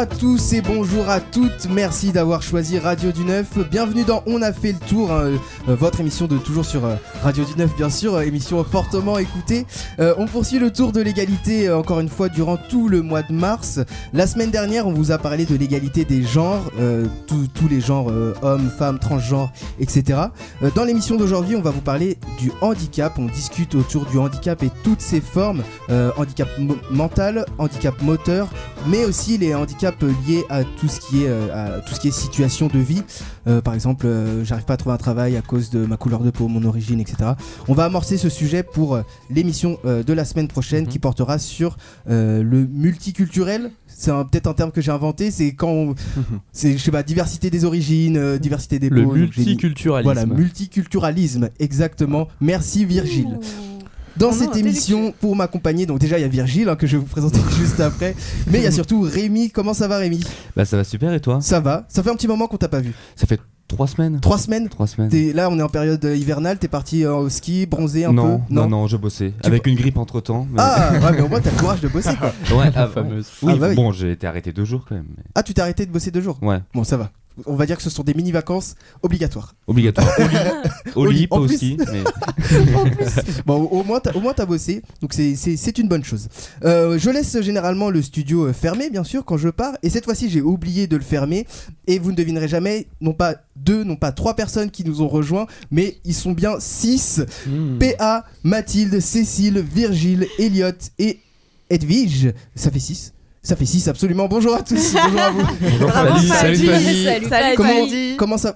à tous et bonjour à toutes. Merci d'avoir choisi Radio du Neuf. Bienvenue dans On a fait le tour, hein, euh, votre émission de toujours sur euh, Radio du Neuf, bien sûr, euh, émission fortement écoutée. On poursuit le tour de l'égalité encore une fois durant tout le mois de mars. La semaine dernière, on vous a parlé de l'égalité des genres, tous- les genres, hommes, femmes, transgenres, etc. Dans l'émission d'aujourd'hui, on va vous parler du handicap. On discute autour du handicap et toutes ses formes handicap mental, handicap moteur, mais aussi les handicaps liés à tout ce qui est, euh, à tout ce qui est situation de vie. Euh, par exemple, euh, j'arrive pas à trouver un travail à cause de ma couleur de peau, mon origine, etc. On va amorcer ce sujet pour l'émission euh, de la semaine prochaine qui portera sur euh, le multiculturel. C'est peut-être un terme que j'ai inventé. C'est quand, on- c'est je sais pas, diversité des origines, euh, diversité des Le peaux. mis- multiculturalisme. Voilà, multiculturalisme, exactement. Merci Virgile. Dans Oh cette non, émission, pour m'accompagner, donc déjà il y a Virgile hein, que je vais vous présenter juste après, mais il y a surtout Rémi. Comment ça va Rémi? Bah ça va super et toi? Ça va Ça fait un petit moment qu'on t'a pas vu. Ça fait trois semaines Trois semaines? Trois semaines. T'es- Là on est en période euh, hivernale, t'es parti euh, au ski, bronzé un non, peu? non, non, je bossais. Tu Avec une grippe entre temps. Ah ouais mais au moins t'as le courage de bosser quoi. ouais, La ah, fameuse. Oui, Ah bah oui. bon, j'ai été arrêté deux jours quand même. mais- Ah tu t'es arrêté de bosser deux jours? Ouais, Bon ça va. On va dire que ce sont des mini-vacances obligatoires. obligatoire. Au lit, au Au lit, lit, pas en au plus. ski. Mais... Bon, au moins, t'as, au moins t'as bossé, donc c'est, c'est, c'est une bonne chose. Euh, je laisse généralement le studio euh, fermé, bien sûr, quand je pars, et cette fois-ci, j'ai oublié de le fermer, et vous ne devinerez jamais, non pas deux, non pas trois personnes qui nous ont rejoints, mais ils sont bien six. Hmm. PA, Mathilde, Cécile, Virgile, Elliot et Edwige. Ça fait six. Ça fait six, absolument. Bonjour à tous. Bonjour à vous. Bravo, Salut, Fadi. salut, Fadi. Salut, Comment, Fadi. comment ça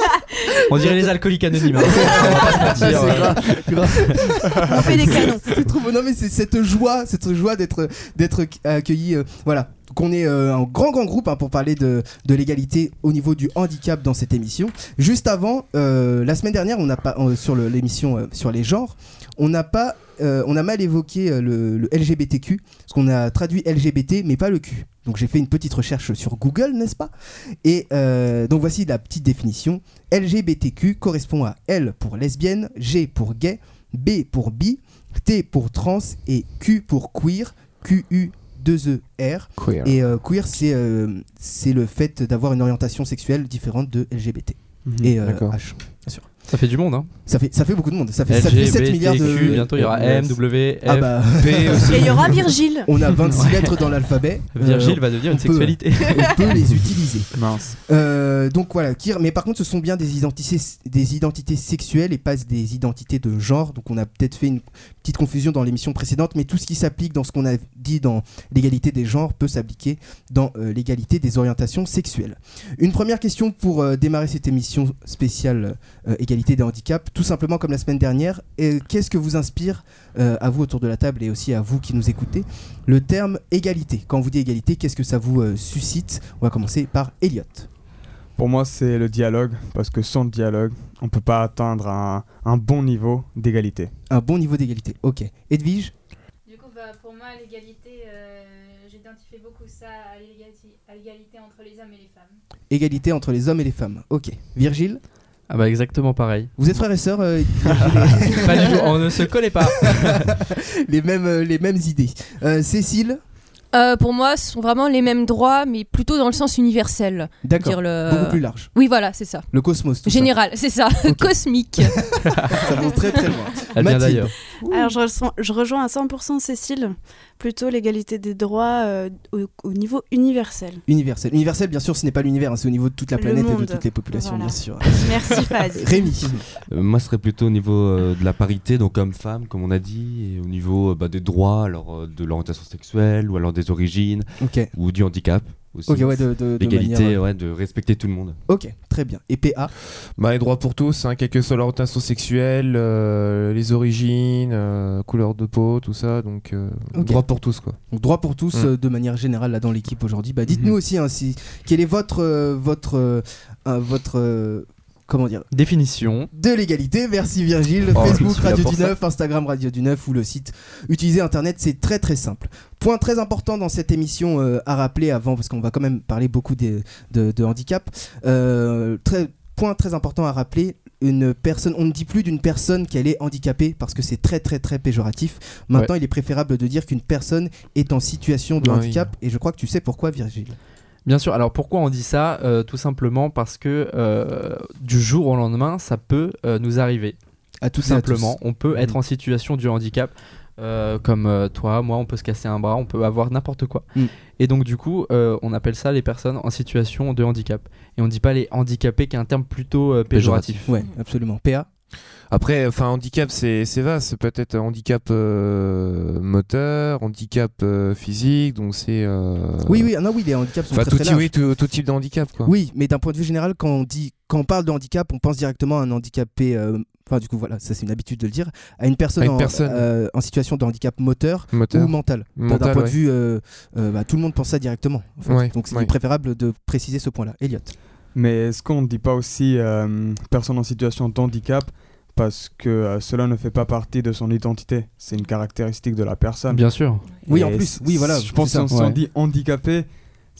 On dirait les alcooliques anonymes. hein. On va pas se C'est mentir, grave, grave. On fait des canons. c'est trop beau. Non mais c'est cette joie, cette joie d'être d'être accueilli. euh, voilà. Qu'on est euh, un grand grand groupe hein, pour parler de, de l'égalité au niveau du handicap dans cette émission. Juste avant, euh, la semaine dernière, on n'a pas euh, sur le- l'émission euh, sur les genres, on n'a pas, euh, on a mal évoqué euh, le, le LGBTQ, parce qu'on a traduit LGBT mais pas le Q. Donc j'ai fait une petite recherche sur Google, n'est-ce pas? Et euh, donc voici la petite définition. LGBTQ correspond à L pour lesbienne, G pour gay, B pour bi, T pour trans et Q pour queer, QU 2 E R. Queer. Et euh, queer, c'est euh, c'est le fait d'avoir une orientation sexuelle différente de LGBT Mhm, et euh, D'accord. H. Bien sûr. Ça fait du monde, hein. Ça fait, ça fait beaucoup de monde. Ça fait, ça fait 7 milliards de. bientôt il y aura M, W, F. Ah bah, Et il y aura Virgile. on a 26 lettres dans l'alphabet. Virgile Euh, va devenir une peut- sexualité. on peut les utiliser. Mince. Euh, donc voilà, mais par contre ce sont bien des identités, des identités sexuelles et pas des identités de genre. Donc on a peut-être fait une petite confusion dans l'émission précédente, mais tout ce qui s'applique dans ce qu'on a dit dans l'égalité des genres peut s'appliquer dans euh, l'égalité des orientations sexuelles. Une première question pour euh, démarrer cette émission spéciale euh, égalité des handicaps, tout simplement comme la semaine dernière. Et Qu'est-ce que vous inspire euh, à vous autour de la table et aussi à vous qui nous écoutez le terme égalité? Quand on vous dit égalité, qu'est-ce que ça vous euh, suscite? On va commencer par Elliot. Pour moi, c'est le dialogue, parce que sans le dialogue, on peut pas atteindre un, un bon niveau d'égalité. Un bon niveau d'égalité. Ok. Edwige? Du coup, bah, pour moi, l'égalité, euh, j'identifie beaucoup ça l'égalité, à l'égalité entre les hommes et les femmes. Égalité entre les hommes et les femmes. Ok. Virgile? Ah bah exactement pareil. Vous êtes frères et sœurs euh, Pas du tout, on ne se connaît pas. les, mêmes, euh, les mêmes idées. Euh, Cécile Euh, pour moi, ce sont vraiment les mêmes droits, mais plutôt dans le sens universel. D'accord. Le... Beaucoup plus large. Oui, voilà, c'est ça. Le cosmos. Tout Général, c'est ça. Cosmique. Ça, va très très loin. Elle vient Mathilde. Alors je, ressens- je rejoins à 100% Cécile, plutôt l'égalité des droits euh, au, au niveau universel. Universel. Universel, bien sûr, ce n'est pas l'univers, hein, c'est au niveau de toute la Le planète et de toutes les populations, Voilà. bien sûr. Merci Fadi. Rémi Euh, moi, ce serait plutôt au niveau euh, de la parité, donc homme-femme, comme on a dit, et au niveau euh, bah, des droits, alors euh, de l'orientation sexuelle, ou alors des origines, ou du handicap aussi. Ok, ouais, de, de, manière- ouais, de respecter tout le monde. Ok, très bien. Et PA Bah, les droits pour tous, hein, quelle que soit l'orientation sexuelle, euh, les origines, euh, couleur de peau, tout ça. Donc, euh, droit pour tous, quoi. Donc, droit pour tous Mm. euh, de manière générale là dans l'équipe aujourd'hui. Bah, dites-nous Mhm. aussi hein, si, quel est votre euh, votre euh, euh, votre euh, comment dire Définition. de l'égalité. Merci Virgile. Oh, Facebook Radio du ça. 9, Instagram Radio du 9 ou le site. Utilisez Internet, c'est très très simple. Point très important dans cette émission euh, à rappeler avant, parce qu'on va quand même parler beaucoup des- de, de handicap. Euh, très, point très important à rappeler. une personne, on ne dit plus d'une personne qu'elle est handicapée parce que c'est très très très péjoratif. Maintenant, il est préférable de dire qu'une personne est en situation de oui. handicap et je crois que tu sais pourquoi Virgile. Bien sûr, alors pourquoi on dit ça Euh, Tout simplement parce que euh, du jour au lendemain, ça peut euh, nous arriver. À Tout à simplement, tous. on peut être Mhm. en situation de handicap. comme toi, moi, on peut se casser un bras, on peut avoir n'importe quoi. Mm. Et donc, du coup, on appelle ça les personnes en situation de handicap. Et on dit pas les handicapés, qui est un terme plutôt euh, péjoratif. Ouais, absolument. PA Après, enfin, handicap, c'est c'est vaste. Ça peut être handicap euh, moteur, handicap euh, physique, donc c'est. euh, Oui, oui, ah non, oui, les handicaps sont Enfin, très, tout, très type- larges. oui, tout, tout type de handicap, quoi. Oui, mais d'un point de vue général, quand on dit, quand on parle de handicap, on pense directement à un handicapé. euh, Enfin, du coup, voilà, ça c'est une habitude de le dire, à une personne, À une en, personne. euh, en situation de handicap moteur, Moteur. ou mental. D'un- point ouais. de vue, euh, euh, bah, tout le monde pense ça directement. en fait. Ouais, Donc c'est ouais. préférable de préciser ce point-là. Elliot. Mais est-ce qu'on ne dit pas aussi euh, personne en situation de handicap parce que euh, cela ne fait pas partie de son identité C'est une caractéristique de la personne. Bien sûr. Oui, Et en plus, oui, voilà. Je pense c'est que ça. si on Ouais. dit handicapé,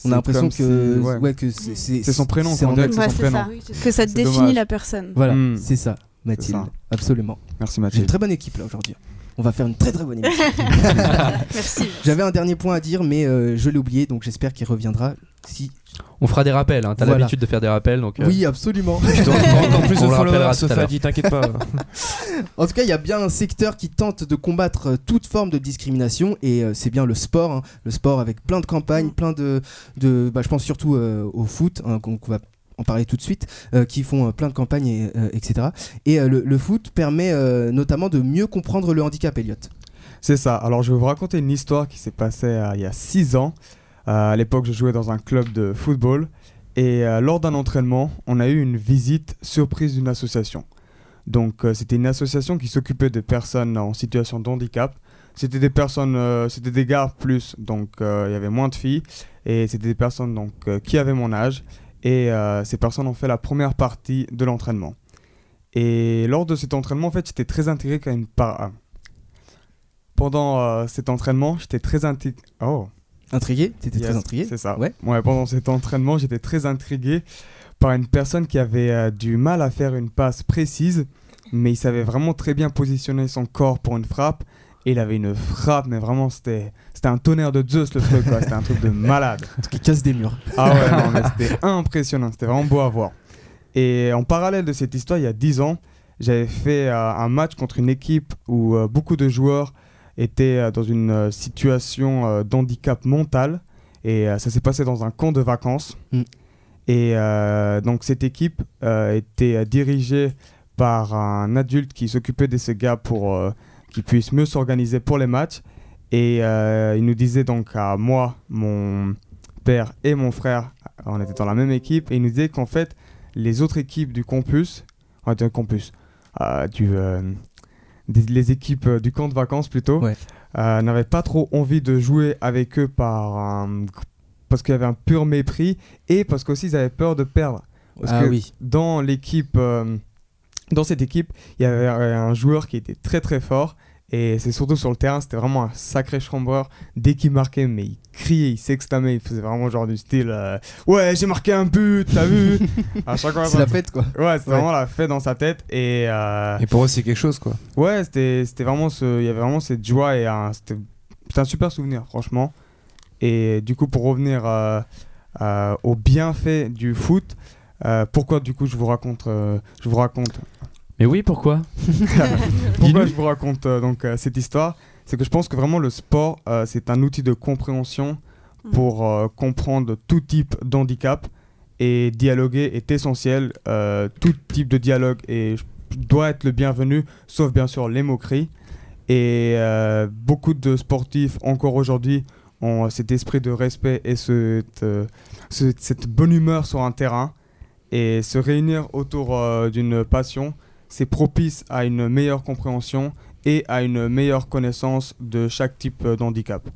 On a l'impression que, si- ouais. ouais, que c'est son prénom, c'est Ouais, c'est son c'est prénom. ça. Que ça définit dommage. la personne. Voilà, Hmm. c'est ça, Mathilde. ça. Absolument. Merci J'ai une Mathilde. très bonne équipe là aujourd'hui. On va faire une très très bonne émission. Merci. J'avais un dernier point à dire, mais euh, je l'ai oublié, donc j'espère qu'il reviendra. Si. On fera des rappels. Hein. T'as Voilà. l'habitude de faire des rappels. Donc, euh, Oui, absolument. Encore plus On le rappellera followers, l'heure. Sophie, t'inquiète pas. En tout cas, il y a bien un secteur qui tente de combattre euh, toute forme de discrimination et euh, c'est bien le sport. hein. Le sport avec plein de campagnes, plein de. de bah, je pense surtout euh, au foot, hein, qu'on va en parler tout de suite, euh, qui font euh, plein de campagnes, et, euh, etc. Et euh, le, le foot permet euh, notamment de mieux comprendre le handicap, Elliot. C'est ça. Alors, je vais vous raconter une histoire qui s'est passée euh, il y a 6 ans. Euh, à l'époque, je jouais dans un club de football. Et euh, lors d'un entraînement, on a eu une visite surprise d'une association. Donc, euh, c'était une association qui s'occupait de personnes en situation de handicap. C'était des personnes, c'était des gars plus, donc il y avait moins de filles. Et c'était des personnes donc, qui avaient mon âge. Et ces personnes ont fait la première partie de l'entraînement. Et lors de cet entraînement, en fait, j'étais très intégré quand une par... ah. Pendant cet entraînement, j'étais très intégré. Oh, Intrigué? T'étais yes, très intrigué? C'est ça. Ouais. pendant cet entraînement, j'étais très intrigué par une personne qui avait euh, du mal à faire une passe précise, mais il savait vraiment très bien positionner son corps pour une frappe. Et il avait une frappe, mais vraiment, c'était c'était un tonnerre de Zeus le truc, quoi. C'était un truc de malade. Qui casse des murs. Ah ouais, non, mais c'était impressionnant, c'était vraiment beau à voir. Et en parallèle de cette histoire, il y a 10 ans, j'avais fait euh, un match contre une équipe où euh, beaucoup de joueurs étaient euh, dans une euh, situation euh, d'handicap mental. Et ça s'est passé dans un camp de vacances. Mm. Et donc cette équipe était dirigée par un adulte qui s'occupait de ces gars pour qu'ils puissent mieux s'organiser pour les matchs. Et il nous disait donc à moi, mon père et mon frère, on était dans la même équipe, et il nous disait qu'en fait, les autres équipes du campus, enfin, du campus, euh, du, euh, des- les équipes euh, du camp de vacances plutôt, Ouais. euh, n'avaient pas trop envie de jouer avec eux par un- parce qu'il y avait un pur mépris et parce qu'aussi ils avaient peur de perdre. Parce ah que oui. dans l'équipe, euh, dans cette équipe, il y avait un joueur qui était très très fort. Et c'est surtout sur le terrain, c'était vraiment un sacré chambreur. Dès qu'il marquait, mais il criait, il s'exclamait, il faisait vraiment genre du style euh, Ouais, j'ai marqué un but, t'as vu À chaque fois, C'est la fête quoi. Ouais, c'était Ouais. vraiment la fête dans sa tête. Et, euh, Et pour eux, c'est quelque chose, quoi. ouais, c'était c'était vraiment ce. Il y avait vraiment cette joie et un- c'était c'était un super souvenir, franchement. Et du coup, pour revenir euh, euh, au bienfait du foot, euh, pourquoi du coup je vous raconte, euh, je vous raconte Mais oui, pourquoi? Pourquoi je vous raconte euh, donc euh, cette histoire? C'est que je pense que vraiment le sport, euh, c'est un outil de compréhension pour euh, comprendre tout type d'handicap et dialoguer est essentiel. Euh, tout type de dialogue est, doit être le bienvenu, sauf bien sûr les moqueries. Et beaucoup de sportifs encore aujourd'hui ont cet esprit de respect et cette, ce- cette bonne humeur sur un terrain. Et se réunir autour d'une passion, c'est propice à une meilleure compréhension et à une meilleure connaissance de chaque type euh, d'handicap.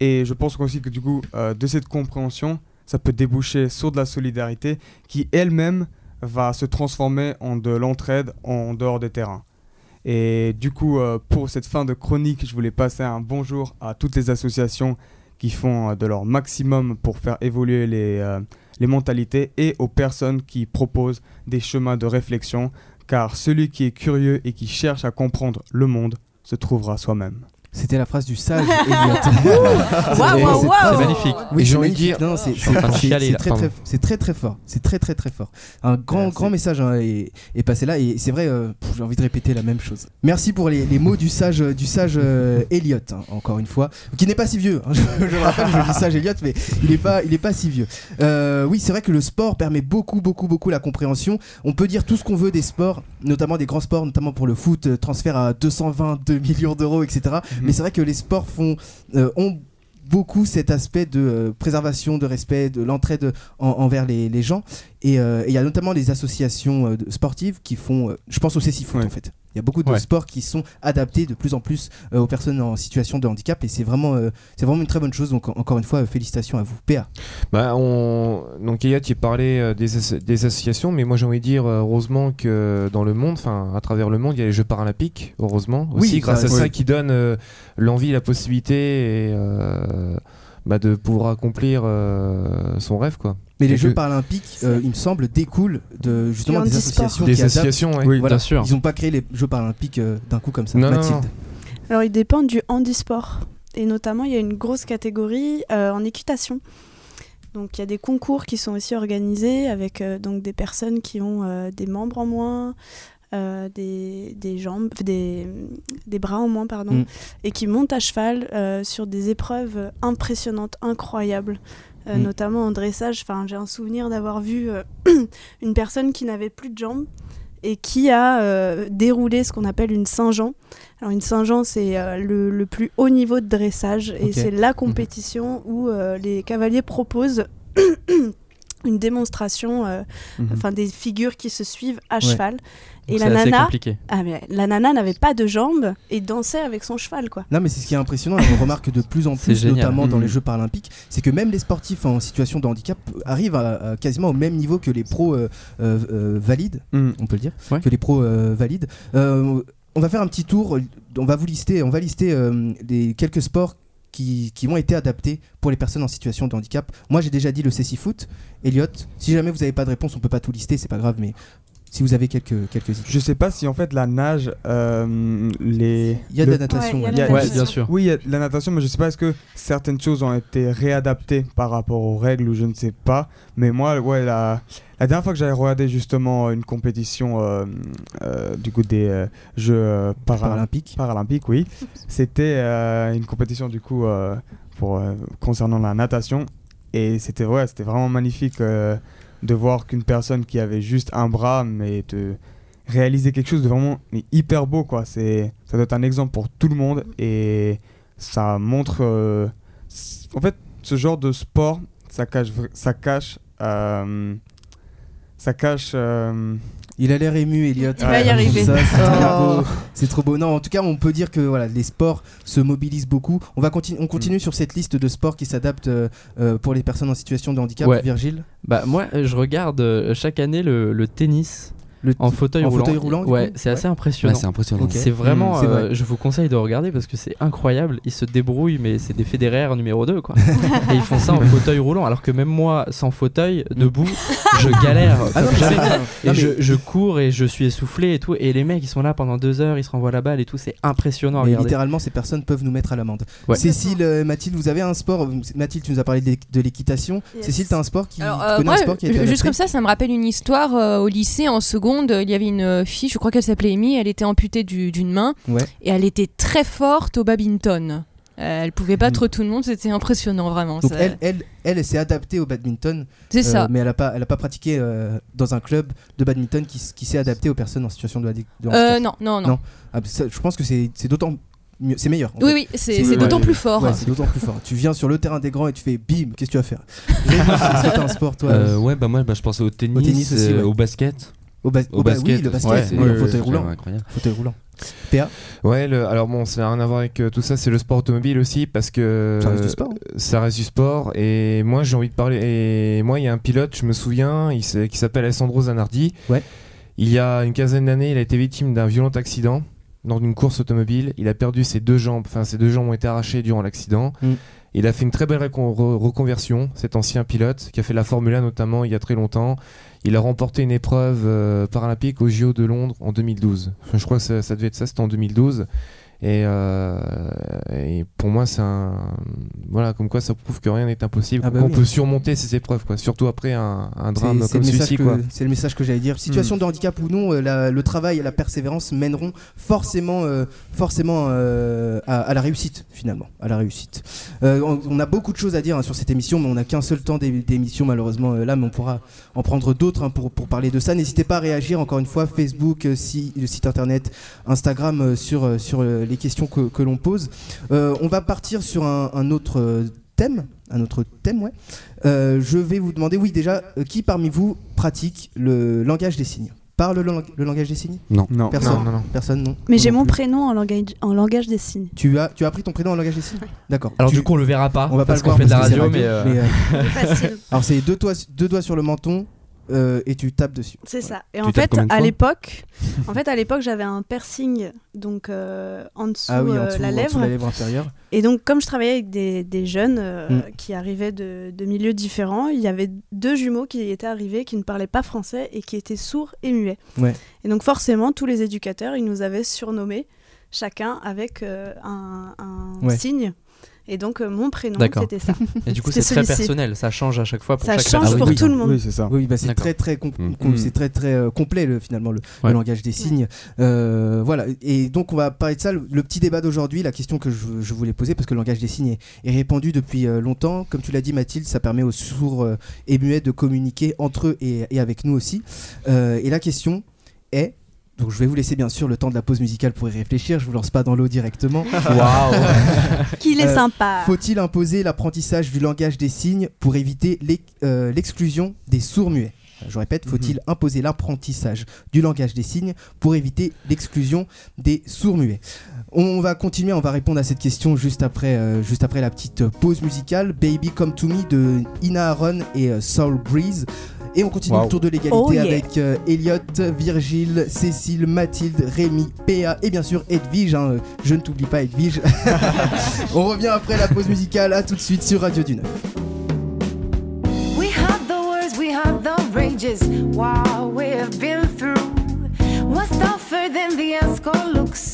Et je pense aussi que du coup, euh, de cette compréhension, ça peut déboucher sur de la solidarité qui elle-même va se transformer en de l'entraide en dehors des terrains. Et du coup, euh, pour cette fin de chronique, je voulais passer un bonjour à toutes les associations qui font de leur maximum pour faire évoluer les mentalités et aux personnes qui proposent des chemins de réflexion car celui qui est curieux et qui cherche à comprendre le monde se trouvera soi-même. C'était la phrase du sage Elliot. Waouh, waouh, c'est- waouh. C'est magnifique. Oui, Et j'ai envie de dire- Non, c'est très, très, c'est très très fort. C'est très très très fort. Un grand Merci. grand message hein, est, est passé là et c'est vrai. euh, J'ai envie de répéter la même chose. Merci pour les, les mots du sage du sage euh, Elliot. hein, encore une fois, qui n'est pas si vieux. hein. je, je le rappelle, je dis sage Elliot, mais il n'est pas il est pas si vieux. Euh, oui, c'est vrai que le sport permet beaucoup beaucoup beaucoup la compréhension. On peut dire tout ce qu'on veut des sports, notamment des grands sports, notamment pour le foot, euh, transfert à 222 millions d'euros, etc. Mais c'est vrai que les sports font, euh, ont beaucoup cet aspect de euh, préservation, de respect, de l'entraide en- envers les, les gens. Et euh, et il y a notamment les associations sportives qui font, je pense au Cécifoot Ouais. en fait. Il y a beaucoup de Ouais. sports qui sont adaptés de plus en plus euh, aux personnes en situation de handicap et c'est vraiment, euh, c'est vraiment une très bonne chose. Donc en- encore une fois, euh, félicitations à vous. PA. Bah, on... Donc il parlait euh, des, as- des associations, mais moi j'ai envie de dire heureusement que dans le monde, enfin à travers le monde, il y a les Jeux paralympiques, heureusement. Oui, Aussi, grâce ça, à ça oui. qui donne l'envie, la possibilité et, bah, de pouvoir accomplir son rêve. quoi. Mais les Jeux que- paralympiques, euh, il me semble, découlent de justement des associations Des qui associations, ouais. Oui. Voilà, Bien sûr. Ils n'ont pas créé les Jeux paralympiques euh, d'un coup comme ça. Non, non, Mathilde. non. Alors, ils dépendent du handisport. Et notamment, il y a une grosse catégorie euh, en équitation. Donc, il y a des concours qui sont aussi organisés avec euh, donc des personnes qui ont euh, des membres en moins, euh, des, des jambes, des, des bras en moins, pardon, Mm. et qui montent à cheval euh, sur des épreuves impressionnantes, incroyables. Euh, Mm. Notamment en dressage, enfin, j'ai un souvenir d'avoir vu euh, une personne qui n'avait plus de jambes et qui a euh, déroulé ce qu'on appelle une Saint-Jean. Alors une Saint-Jean, c'est le, le plus haut niveau de dressage et c'est la compétition où les cavaliers proposent une démonstration, euh, Mhm. enfin des figures qui se suivent à Ouais. cheval. Et la nana, ah, mais la nana n'avait pas de jambes et dansait avec son cheval, quoi. Non, mais c'est ce qui est impressionnant, et on remarque de plus en plus, notamment dans Mhm. les Jeux paralympiques, c'est que même les sportifs en situation de handicap arrivent à, à quasiment au même niveau que les pros euh, euh, euh, valides, Mm. on peut le dire, Ouais. que les pros euh, valides. Euh, on va faire un petit tour, on va vous lister, on va lister euh, les quelques sports qui, qui ont été adaptés pour les personnes en situation de handicap. Moi, j'ai déjà dit le cécifoot. Elliot, si jamais vous n'avez pas de réponse, on peut pas tout lister, c'est pas grave, mais si vous avez quelques quelques idées. Je sais pas si en fait la nage, euh, les. Il y a de le- la natation. Ouais, bien sûr. Oui, il y a de la natation, mais je sais pas est-ce que certaines choses ont été réadaptées par rapport aux règles ou je ne sais pas. Mais moi, ouais, la, la dernière fois que j'avais regardé justement une compétition euh, euh, du coup des euh, Jeux euh, para- Paralympique. paralympiques, oui, c'était euh, une compétition du coup euh, pour euh, concernant la natation et c'était ouais, c'était vraiment magnifique euh, de voir qu'une personne qui avait juste un bras mais de réaliser quelque chose de vraiment mais hyper beau quoi. C'est ça doit être un exemple pour tout le monde et ça montre euh, en fait ce genre de sport ça cache ça cache euh, ça cache euh, Il a l'air ému, Elliot. Il va y arriver. Ça, c'est trop Oh. beau. C'est trop beau. Non, en tout cas, on peut dire que voilà, les sports se mobilisent beaucoup. On va continue, on Mm. continue sur cette liste de sports qui s'adaptent euh, euh, pour les personnes en situation de handicap. Ouais. Virgile, Bah moi, je regarde euh, chaque année le, le tennis le en fauteuil en roulant. fauteuil roulant, du ouais, c'est assez Ouais, impressionnant. c'est impressionnant. C'est vraiment, Mm, c'est euh, je vous conseille de regarder parce que c'est incroyable. Ils se débrouillent, mais c'est des fédéraires numéro 2 quoi. Et ils font ça en fauteuil roulant, alors que même moi, sans fauteuil, debout, je galère. Ah non, jamais. Et non, je, je cours et je suis essoufflé et tout. Et les mecs, ils sont là pendant deux heures, ils se renvoient la balle et tout. C'est impressionnant à regarder. littéralement, ces personnes peuvent nous mettre à l'amende. Ouais. Cécile, euh, Mathilde, vous avez un sport Mathilde, tu nous as parlé de l'équitation. Yes. Cécile, t'as un sport qui Alors, tu euh, connais moi, un sport qui juste comme ça, ça me rappelle une histoire euh, au lycée en seconde. Il y avait une euh, fille, je crois qu'elle s'appelait Amy, elle était amputée du- d'une main Ouais. et elle était très forte au badminton. Euh, elle pouvait battre Mhm. tout le monde, c'était impressionnant vraiment. Donc ça- elle, elle, elle, elle s'est adaptée au badminton, C'est euh, ça. mais elle a pas, elle a pas pratiqué euh, dans un club de badminton qui, s'est adapté aux personnes en situation de. Euh, non, non, non. Non. Ah, ça, je pense que c'est c'est d'autant mieux, c'est meilleur. Oui, fait. oui, c'est C'est- c'est ouais. d'autant plus fort. Ouais, c'est d'autant plus fort. Tu viens sur le terrain des grands et tu fais bim, qu'est-ce que tu vas faire? T'as un sport toi? Euh, ouais, bah moi, bah, je pensais au tennis, tennis aussi, euh, ouais. au basket. Au, bas- Au au bas- basket. oui, le basket, ouais, fauteuil roulant. Fauteuil roulant. PA, Ouais, le- alors bon, ça n'a rien à voir avec euh, tout ça, c'est le sport automobile aussi parce que ça reste du sport. ça reste du sport et moi j'ai envie de parler et moi il y a un pilote, je me souviens, il qui s'appelle Alessandro Zanardi. Ouais. Il y a une quinzaine d'années, il a été victime d'un violent accident dans une course automobile. Il a perdu ses deux jambes, enfin ses deux jambes ont été arrachées durant l'accident. Mm. Il a fait une très belle reconversion, cet ancien pilote, qui a fait la Formule 1 notamment il y a très longtemps. Il a remporté une épreuve euh, paralympique aux JO de Londres en 2012. Enfin, je crois que ça devait être ça, c'était en 2012. Et, euh, et pour moi, c'est un. Voilà, comme quoi ça prouve que rien n'est impossible, Ah bah qu'on oui. peut surmonter ces épreuves, quoi. Surtout après un, un drame comme celui-ci. C'est le message que j'allais dire. Situation de handicap ou non, euh, la- le travail et la persévérance mèneront forcément, euh, forcément euh, à, à la réussite finalement, à la réussite. On, on a beaucoup de choses à dire hein, sur cette émission, mais on n'a qu'un seul temps d'é- d'émission malheureusement là, mais on pourra en prendre d'autres hein, pour, pour parler de ça. N'hésitez pas à réagir encore une fois, Facebook, si, le site internet, Instagram sur, sur euh, les questions que, que l'on pose. Euh, on va partir sur un, un autre euh, thème, un autre thème, ouais. Euh, je vais vous demander, oui déjà, euh, qui parmi vous pratique le langage des signes? Parle le, lang- le langage des signes? Non. Non. Personne? Non, non, non. Personne, non? Mais j'ai mon prénom en langage, en langage des signes. Tu as, tu as appris ton prénom en langage des signes? D'accord. Alors Tu- du coup on le verra pas on va pas parce le qu'on voir fait de la radio, mais, euh, euh, Facile. alors c'est deux doigts, deux doigts sur le menton euh, et tu tapes dessus. C'est ça. Et en fait, à l'époque, en fait, à l'époque, j'avais un piercing donc euh, en dessous, ah oui, en euh, la en dessous lèvre. la lèvre inférieure. Et donc, comme je travaillais avec des, des jeunes euh, Mm. qui arrivaient de, de milieux différents, il y avait deux jumeaux qui étaient arrivés qui ne parlaient pas français et qui étaient sourds et muets. Ouais. Et donc, forcément, tous les éducateurs, ils nous avaient surnommés chacun avec euh, un, un Ouais. signe. Et donc, euh, mon prénom, c'était ça. et du coup c'est très personnel, ça change à chaque fois pour ça chaque change pour oui. tout le monde. Oui, c'est ça. Oui, bah c'est très très com- Mm. c'est très très euh, complet le, finalement le, langage des signes. Euh, voilà. Et donc on va parler de ça. Le, le petit débat d'aujourd'hui, la question que je, je voulais poser parce que le langage des signes est, est répandu depuis euh, longtemps. Comme tu l'as dit Mathilde, ça permet aux sourds euh, et muets de communiquer entre eux et, et avec nous aussi. Euh, et la question est donc je vais vous laisser bien sûr le temps de la pause musicale pour y réfléchir. Je vous lance pas dans l'eau directement. Waouh. Qu'il est Euh, sympa. Faut-il imposer l'apprentissage du langage des signes pour éviter euh, l'exclusion des sourds-muets? Je répète, faut-il imposer l'apprentissage du langage des signes pour éviter l'exclusion des sourds-muets? On va continuer, on va répondre à cette question juste après, euh, juste après la petite pause musicale. Baby Come to Me de Ina Aaron et euh, Soul Breeze. Et on continue Wow. le tour de l'égalité Oh yeah. avec euh, Elliot, Virgile, Cécile, Mathilde, Rémi, Péa et bien sûr Edwige. hein, je ne t'oublie pas Edwige. on revient après la pause musicale. À tout de suite sur Radio du 9. We had the words, we had the rages. Wow, we've been through. What's tougher than the escort looks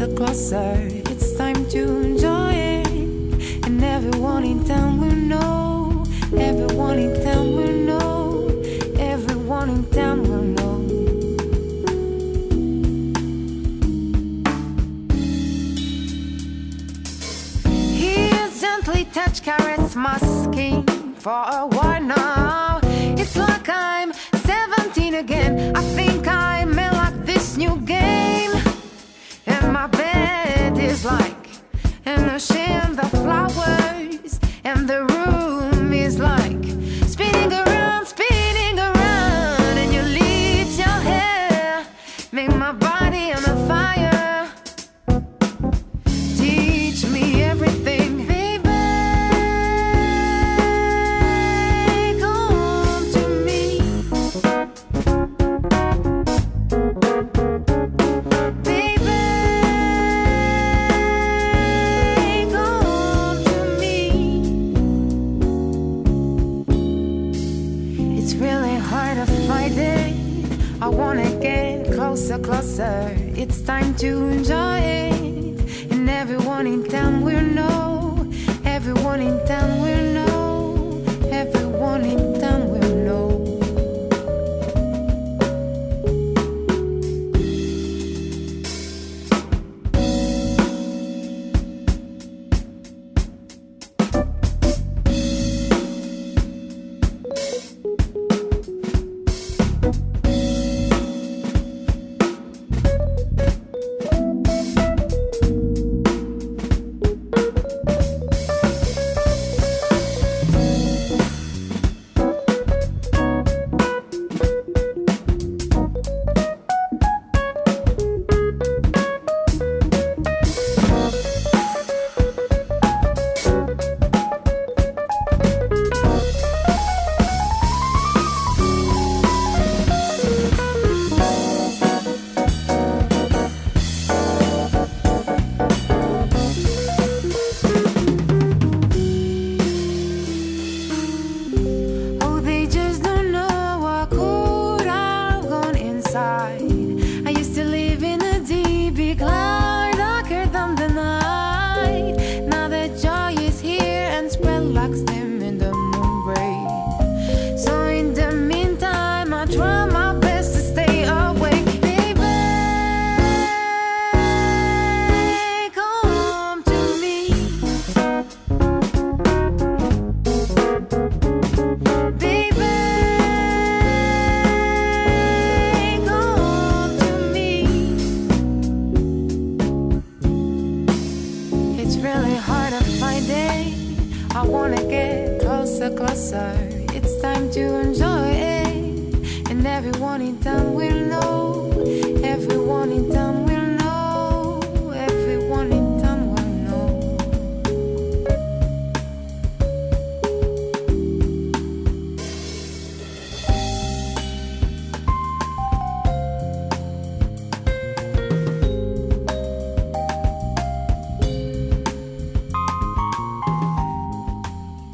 get closer. It's time to enjoy it. And everyone in town will know. Everyone in town will know. Everyone in town will know. He's gently touch, caress my skin for a while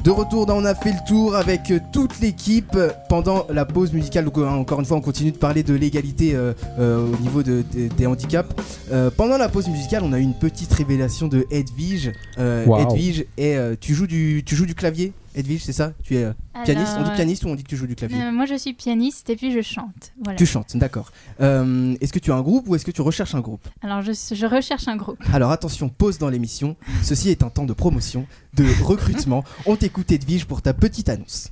De retour dans On a fait le tour avec euh, toute l'équipe pendant la pause musicale. Donc, euh, encore une fois, on continue de parler de l'égalité euh, euh, au niveau de- de- des handicaps. Euh, pendant la pause musicale, on a eu une petite révélation de Edwige. Wow. Edwige, et euh, tu joues du tu joues du clavier, Edwige, c'est ça Tu es euh, pianiste On dit Alors, pianiste ou on dit que tu joues du clavier euh, moi, je suis pianiste et puis je chante. Voilà. Tu chantes, d'accord. Euh, est-ce que tu as un groupe ou est-ce que tu recherches un groupe Alors, je, je recherche un groupe. Alors attention, pause dans l'émission. Ceci est un temps de promotion, de recrutement. On t'écoute Edwige pour ta petite annonce.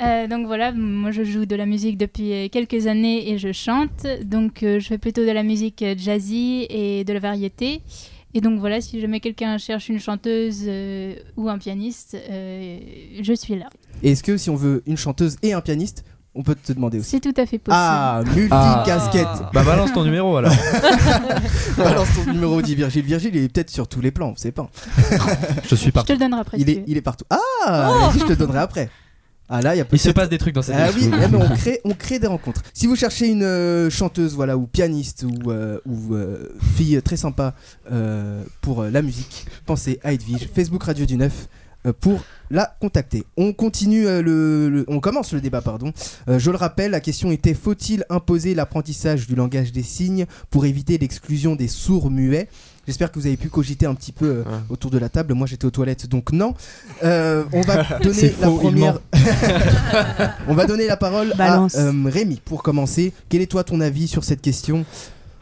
Euh, donc voilà, moi je joue de la musique depuis euh, quelques années et je chante. Donc euh, je fais plutôt de la musique euh, jazzy et de la variété. Et donc voilà, si jamais quelqu'un cherche une chanteuse euh, ou un pianiste, euh, je suis là. Et est-ce que si on veut une chanteuse et un pianiste, on peut te demander aussi C'est tout à fait possible. Ah, multi-casquette Bah balance ton numéro alors. Balance ton numéro, dit Virgile. Virgile, il est peut-être sur tous les plans, on sait pas. Je suis Je parti. te le donnerai après. Il si est, il partout. Ah, vas-y, je te le donnerai après. Ah là, il y a Il se passe des trucs dans cette Ah oui, émission. eh ben, on, crée, on crée des rencontres. Si vous cherchez une euh, chanteuse, voilà, ou pianiste, ou, euh, ou euh, fille très sympa pour la musique, pensez à Edwige, Facebook Radio du 9 euh, pour la contacter. On continue le, le- on commence le débat pardon. Euh, je le rappelle, la question était faut-il imposer l'apprentissage du langage des signes pour éviter l'exclusion des sourds muets? J'espère que vous avez pu cogiter un petit peu euh, Ouais. autour de la table. Moi, j'étais aux toilettes, donc non. Euh, on va donner la faux, première. on va donner la parole Balance. à euh, Rémi pour commencer. Quel est toi ton avis sur cette question?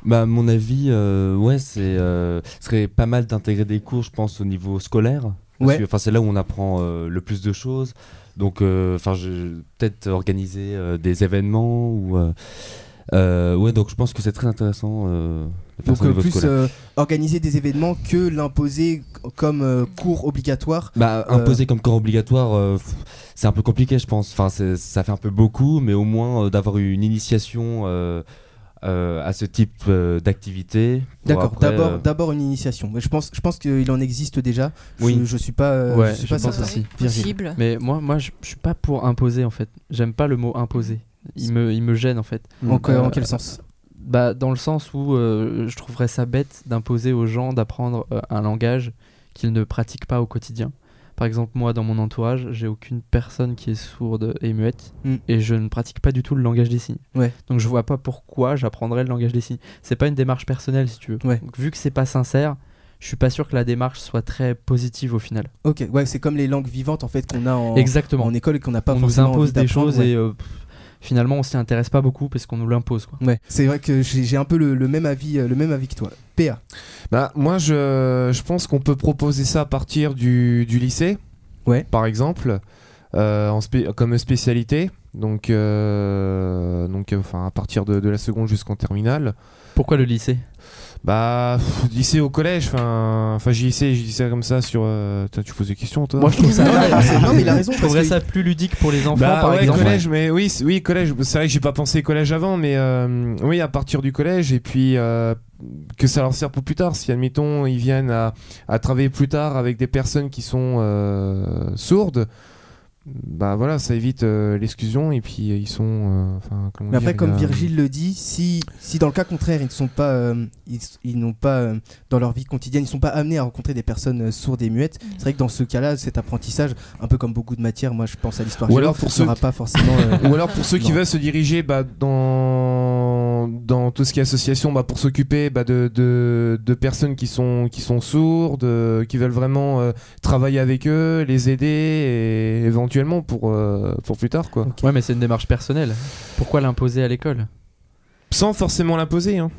Bah, mon avis, euh, ouais, c'est euh, serait pas mal d'intégrer des cours, je pense, au niveau scolaire. Ouais. Enfin, c'est là où on apprend euh, le plus de choses. Donc, enfin, peut-être organiser euh, des événements ou. euh, euh, ouais, donc je pense que c'est très intéressant euh, Donc euh, plus euh, organiser des événements que l'imposer comme euh, cours obligatoire. Bah, euh, imposer comme corps obligatoire, euh, c'est un peu compliqué, je pense. Enfin, ça fait un peu beaucoup, mais au moins euh, d'avoir eu une initiation euh, euh, à ce type euh, d'activité. D'accord. D'abord, euh, d'abord une initiation. Mais je pense, je pense qu'il en existe déjà. Je, Oui. je suis pas. euh, Ouais, je suis je pas pense aussi. Possible. Mais moi, moi, je, je suis pas pour imposer en fait. J'aime pas le mot imposer. Il me, il me gêne en fait. En, en quel sens? Bah, dans le sens où euh, je trouverais ça bête d'imposer aux gens d'apprendre euh, un langage qu'ils ne pratiquent pas au quotidien. Par exemple, moi, dans mon entourage, j'ai aucune personne qui est sourde et muette Mm. et je ne pratique pas du tout le langage des signes. Ouais. Donc, je vois pas pourquoi j'apprendrais le langage des signes. C'est pas une démarche personnelle, si tu veux. Ouais. Donc, vu que c'est pas sincère, je suis pas sûr que la démarche soit très positive au final. Ok. Ouais, c'est comme les langues vivantes en fait qu'on a en, Exactement. en école et qu'on n'a pas on nous impose des choses ouais. et euh, finalement, on s'y intéresse pas beaucoup parce qu'on nous l'impose. quoi. Ouais, c'est vrai que j'ai un peu le, le même avis, euh, le même avis que toi. PA. Bah, moi, je, je pense qu'on peut proposer ça à partir du, du lycée, Ouais. par exemple, euh, en spé- comme spécialité. Donc, euh, donc enfin, à partir de, de la seconde jusqu'en terminale. Pourquoi le lycée? Bah, pff, lycée au collège, enfin, enfin j'y lycée, j'y dis ça comme ça sur. euh, toi, tu poses des questions, toi Moi, je trouve ça. Non, mais c'est- non, mais il a raison Je trouverais que- ça plus ludique pour les enfants, Bah par ouais, exemple. collège, mais oui, oui, collège. C'est vrai que j'ai pas pensé collège avant, mais euh, oui, à partir du collège, et puis euh, que ça leur sert pour plus tard. Si admettons ils viennent à, à travailler plus tard avec des personnes qui sont euh, sourdes, bah voilà, ça évite euh, l'exclusion et puis euh, ils sont. euh, Mais après, dire, comme a- Virgile le dit, si, si dans le cas contraire, ils ne sont pas, euh, ils, ils n'ont pas euh, dans leur vie quotidienne, ils ne sont pas amenés à rencontrer des personnes sourdes et muettes. Mm. C'est vrai que dans ce cas-là, cet apprentissage, un peu comme beaucoup de matières, moi je pense à l'histoire. Ou alors pour ceux sera qui- pas forcément. euh, Ou alors pour ceux qui Non. veulent se diriger bah, dans, dans tout ce qui est association, bah, pour s'occuper bah, de, de, de personnes qui sont, qui sont sourdes, qui veulent vraiment euh, travailler avec eux, les aider et éventuellement pour, euh, pour plus tard. Quoi. Ouais, mais c'est une démarche personnelle. Pourquoi l'imposer à l'école? Sans forcément l'imposer. Hein.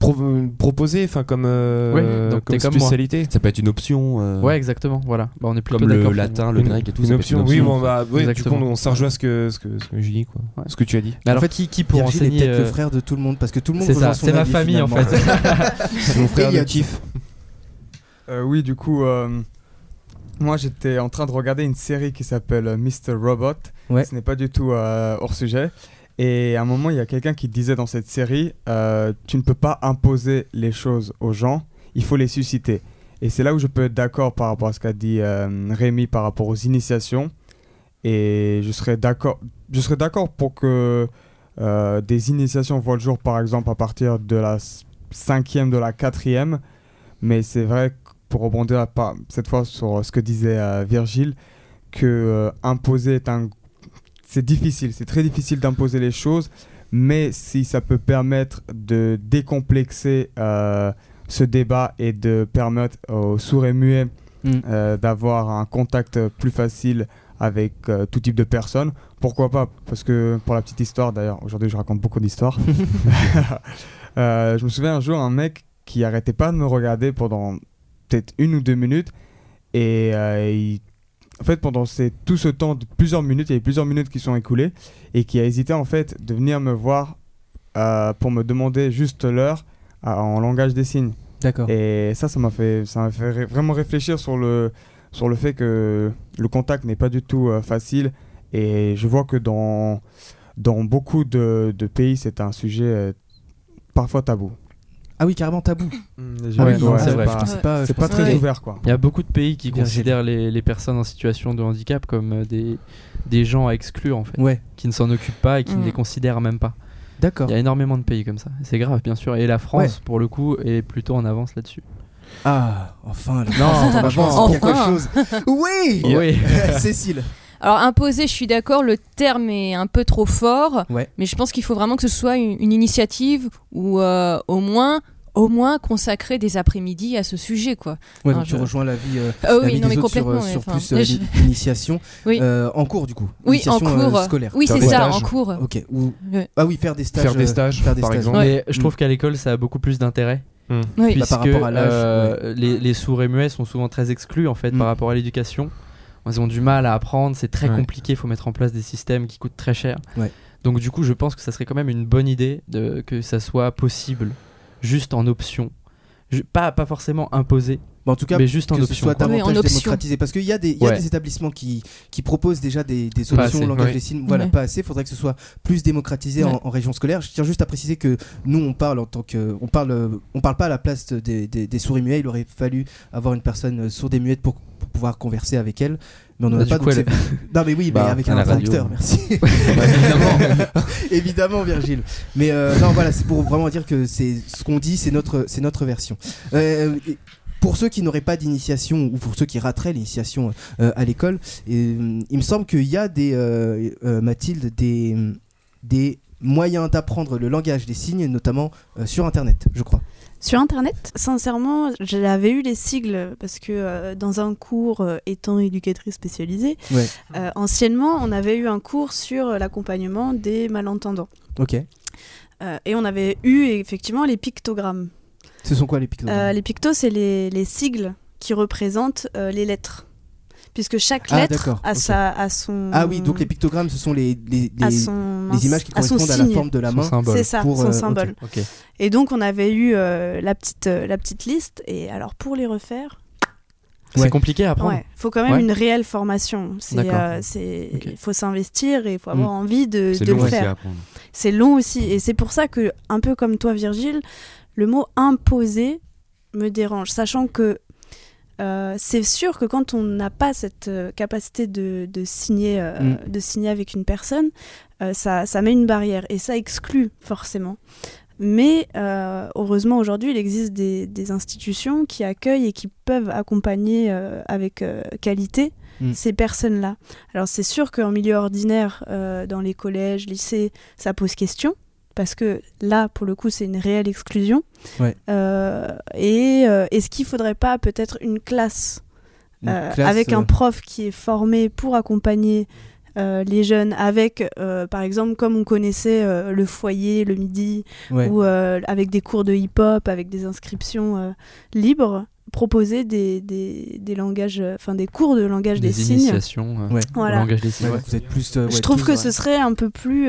Pro- proposer enfin comme, euh, Ouais, donc comme moi. spécialité. Ça peut être une option. euh, Ouais, exactement. Voilà. Bah, on est plutôt Comme le latin, le Une- grec et tout. une ça peut être option, oui, bon, bah, ouais, du coup, on, s'en rejoint à ce que, ce que, ce que j'ai dit, quoi. Ouais. ce que tu as dit. Mais alors, En fait, qui, qui pour Virgile est enseigner peut-être le frère de tout le monde parce que tout le monde. C'est ça, c'est ma famille en fait. C'est mon frère adoptif. Euh, oui, du coup, euh, Moi, j'étais en train de regarder une série qui s'appelle euh, Mr. Robot. Ouais. Ce n'est pas du tout euh, hors sujet. Et à un moment, il y a quelqu'un qui disait dans cette série euh, Tu ne peux pas imposer les choses aux gens, il faut les susciter. Et c'est là où je peux être d'accord par rapport à ce qu'a dit euh, Rémi par rapport aux initiations. Et je serais d'accord, je serais d'accord pour que euh, des initiations voient le jour, par exemple, à partir de la cinquième, de la quatrième. Mais c'est vrai, que pour rebondir à cette fois sur euh, ce que disait euh, Virgile, que euh, imposer est un... C'est difficile, c'est très difficile d'imposer les choses, mais si ça peut permettre de décomplexer ce débat et de permettre aux sourds et muets Mm. euh, d'avoir un contact plus facile avec euh, tout type de personnes, pourquoi pas? Parce que pour la petite histoire, d'ailleurs, aujourd'hui je raconte beaucoup d'histoires. Euh, je me souviens un jour un mec qui arrêtait pas de me regarder pendant peut-être une ou deux minutes et euh, il- en fait pendant ces- tout ce temps de plusieurs minutes, il y a eu plusieurs minutes qui sont écoulées et qui a hésité en fait de venir me voir euh, pour me demander juste l'heure euh, en langage des signes. D'accord. Et ça, ça m'a fait, ça m'a fait ré- vraiment réfléchir sur le, sur le fait que le contact n'est pas du tout euh, facile. Et je vois que dans, dans beaucoup de, de pays, c'est un sujet parfois tabou. Ah oui, carrément tabou. Les Ah oui, gens, ouais, c'est vrai. pas- C'est pas, C'est pas très Ouais. ouvert, quoi. Il y a beaucoup de pays qui considèrent les, les personnes en situation de handicap comme euh, des, des gens à exclure en fait, Ouais, qui ne s'en occupent pas et qui ne Mm. les considèrent même pas. d'accord. Il y a énormément de pays comme ça. C'est grave, bien sûr. Et la France, pour le coup, est plutôt en avance là-dessus. Ah, enfin, la Non, France, on avance enfin. quelque chose. Oui Oui. Cécile. Alors imposer, je suis d'accord, le terme est un peu trop fort, Ouais. mais je pense qu'il faut vraiment que ce soit une, une initiative ou euh, au moins au moins consacrer des après-midi à ce sujet quoi. Ouais, donc tu je- rejoins la vie, euh, Ah la oui, vie non des mais autres sur, complètement. euh, sur enfin, plus euh, là, je- l'initiation Oui. euh, en cours du coup. Oui, en euh, cours. scolaire. Oui, c'est ça, stages. en cours. Ok. Ou... Ouais. Ah oui, faire des stages. Faire des euh, stages, faire des par stages. exemple. Ouais. Mais je trouve qu'à l'école, ça a beaucoup plus d'intérêt. Oui. Bah, puisque par rapport à l'âge, euh, les, les sourds et muets sont souvent très exclus en fait Mm. par rapport à l'éducation. Ils ont du mal à apprendre, c'est très Ouais. compliqué, il faut mettre en place des systèmes qui coûtent très cher. Ouais. Donc du coup, je pense que ça serait quand même une bonne idée de, que ça soit possible, juste en option. Je- pas, pas forcément imposé, Bah, en tout cas, mais juste en que ce soit davantage démocratisé. Parce qu'il y a des il y a Ouais. des établissements qui, qui proposent déjà des, des options langage Oui. des signes. Voilà Ouais. pas assez. Faudrait que ce soit plus démocratisé en, Ouais. en région scolaire. Je tiens juste à préciser que nous on parle en tant que on parle on parle pas à la place des, des, des souris muets. Il aurait fallu avoir une personne euh, sourde et muette pour, pour pouvoir converser avec elle. Mais on n'en Bah, a du pas coup, elle- non mais oui mais Bah, avec un traducteur merci. Bah, évidemment. évidemment Virgile. Mais euh, non voilà c'est pour vraiment dire que c'est ce qu'on dit c'est notre c'est notre version. Euh, et pour ceux qui n'auraient pas d'initiation ou pour ceux qui rateraient l'initiation euh, à l'école euh, il me semble qu'il y a des euh, Mathilde des des moyens d'apprendre le langage des signes notamment sur internet je crois Sur Internet, sincèrement, j'avais eu les sigles parce que euh, dans un cours euh, étant éducatrice spécialisée, Ouais. euh, anciennement, on avait eu un cours sur l'accompagnement des malentendants. ok et on avait eu effectivement les pictogrammes. Ce sont quoi les pictogrammes Euh, les pictos, c'est les, les sigles qui représentent euh, les lettres. Puisque chaque Ah, lettre a, ok. sa, a son. ah oui donc les pictogrammes ce sont les les, a les- son- les images qui à correspondent à la forme de la main. C'est ça, pour, son euh, symbole. Et donc on avait eu euh, la, petite, euh, la petite liste. Et alors pour les refaire, C'est Ouais. compliqué à apprendre. ouais, faut quand même Ouais. une réelle formation. Euh, il faut s'investir et il faut avoir Mm. envie de, de long le faire. apprendre. C'est long aussi. Et c'est pour ça que, un peu comme toi, Virgile, le mot imposer me dérange. Sachant que euh, c'est sûr que quand on n'a pas cette euh, capacité de, de signer, euh, Mm. de signer avec une personne, euh, ça, ça met une barrière et ça exclut forcément. Mais heureusement, aujourd'hui, il existe des, des institutions qui accueillent et qui peuvent accompagner avec qualité Mm. ces personnes-là. Alors c'est sûr qu'en milieu ordinaire, dans les collèges, lycées, ça pose question. Parce que là, pour le coup, c'est une réelle exclusion. Ouais. Euh, et euh, est-ce qu'il faudrait pas peut-être une classe, Une euh, classe, avec un prof qui est formé pour accompagner euh, les jeunes, avec, euh, par exemple, comme on connaissait euh, le foyer le midi, ouais. ou euh, avec des cours de hip-hop, avec des inscriptions euh, libres, proposer des, des, des langages, enfin des cours de langage des, Des signes. initiations euh, Ouais. Voilà. langage des signes. Vous êtes plus euh, Je trouve tous que ce serait un peu plus,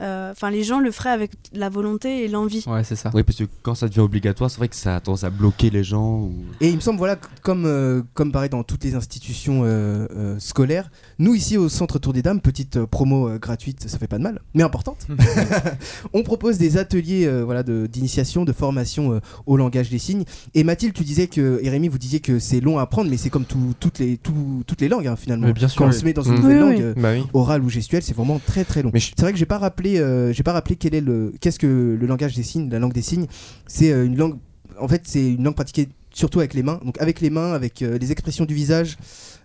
euh, Euh, Enfin, les gens le feraient avec la volonté et l'envie. Ouais, c'est ça. Oui, parce que quand ça devient obligatoire, c'est vrai que ça a tendance à bloquer les gens. ou- Et il me semble, voilà, comme, euh, comme pareil dans toutes les institutions euh, euh, scolaires, nous ici au Centre Tour des Dames, petite euh, promo euh, gratuite, ça fait pas de mal, mais importante, on propose des ateliers euh, voilà, d'initiation, de, formation euh, au langage des signes. Et Mathilde, tu disais que, et Rémi, vous disiez que c'est long à apprendre, mais c'est comme tout- toutes, les, tout- toutes les langues hein, finalement. Mais bien sûr, Quand on oui. se met dans une Mm. nouvelle Oui, langue, oui. euh, Bah oui. orale ou gestuelle, c'est vraiment très très long. C'est vrai que j'ai pas rappelé, euh, j'ai pas rappelé quel est le, qu'est-ce que le langage des signes, la langue des signes. C'est euh, une langue, en fait, c'est une langue pratiquée surtout avec les mains, donc avec les mains, avec euh, les expressions du visage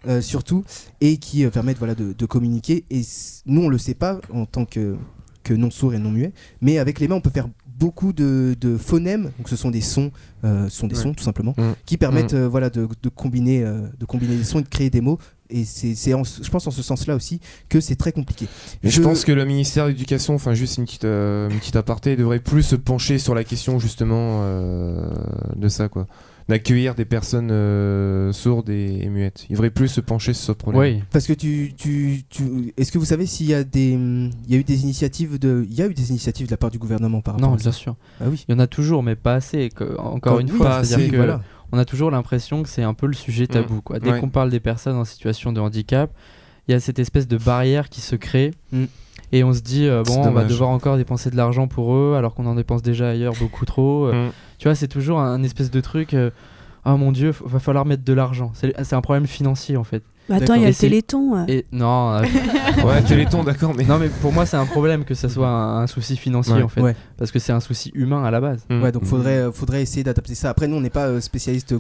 euh, surtout, et qui permettent voilà de, communiquer. Et nous on le sait pas en tant que que non sourd et non muet, mais avec les mains on peut faire beaucoup de, de phonèmes, donc ce sont des sons, euh, sont des Ouais. sons tout simplement, Mm. qui permettent euh, voilà de, de combiner euh, de combiner des sons et de créer des mots. Et c'est, je pense en ce sens-là aussi que c'est très compliqué. Mais je... pense que le ministère de l'Éducation, enfin juste une petite, une petite aparté, devrait plus se pencher sur la question justement de ça, quoi. D'accueillir des personnes euh, sourdes et, et muettes. Il devrait plus se pencher sur ce problème. Oui. Parce que tu, tu, tu est-ce que vous savez s'il y a des, il y a eu des initiatives de, il y a eu des initiatives de la part du gouvernement par rapport Non, à ça bien sûr. Ah oui. Il y en a toujours, mais pas assez. que- encore Comme- une oui, fois, c'est-à-dire assez, que voilà. on a toujours l'impression que c'est un peu le sujet tabou. Quoi. Dès Ouais. qu'on parle des personnes en situation de handicap, il y a cette espèce de barrière qui se crée. Mm. Et on se dit, euh, bon, on va devoir encore dépenser de l'argent pour eux, alors qu'on en dépense déjà ailleurs beaucoup trop. Euh, Mm. Tu vois, c'est toujours un, espèce de truc. euh, Ah mon dieu, va falloir mettre de l'argent. C'est c'est un problème financier en fait. Bah, attends, il y a Et le c'est- téléthon. euh. Et non, euh, Ouais, Téléthon, d'accord, mais. non mais pour moi c'est un problème que ça soit un, un souci financier Ouais. en fait, Ouais. parce que c'est un souci humain à la base. Mm. Ouais, donc faudrait, euh, faudrait essayer d'adapter ça. Après, nous, on n'est pas euh, spécialiste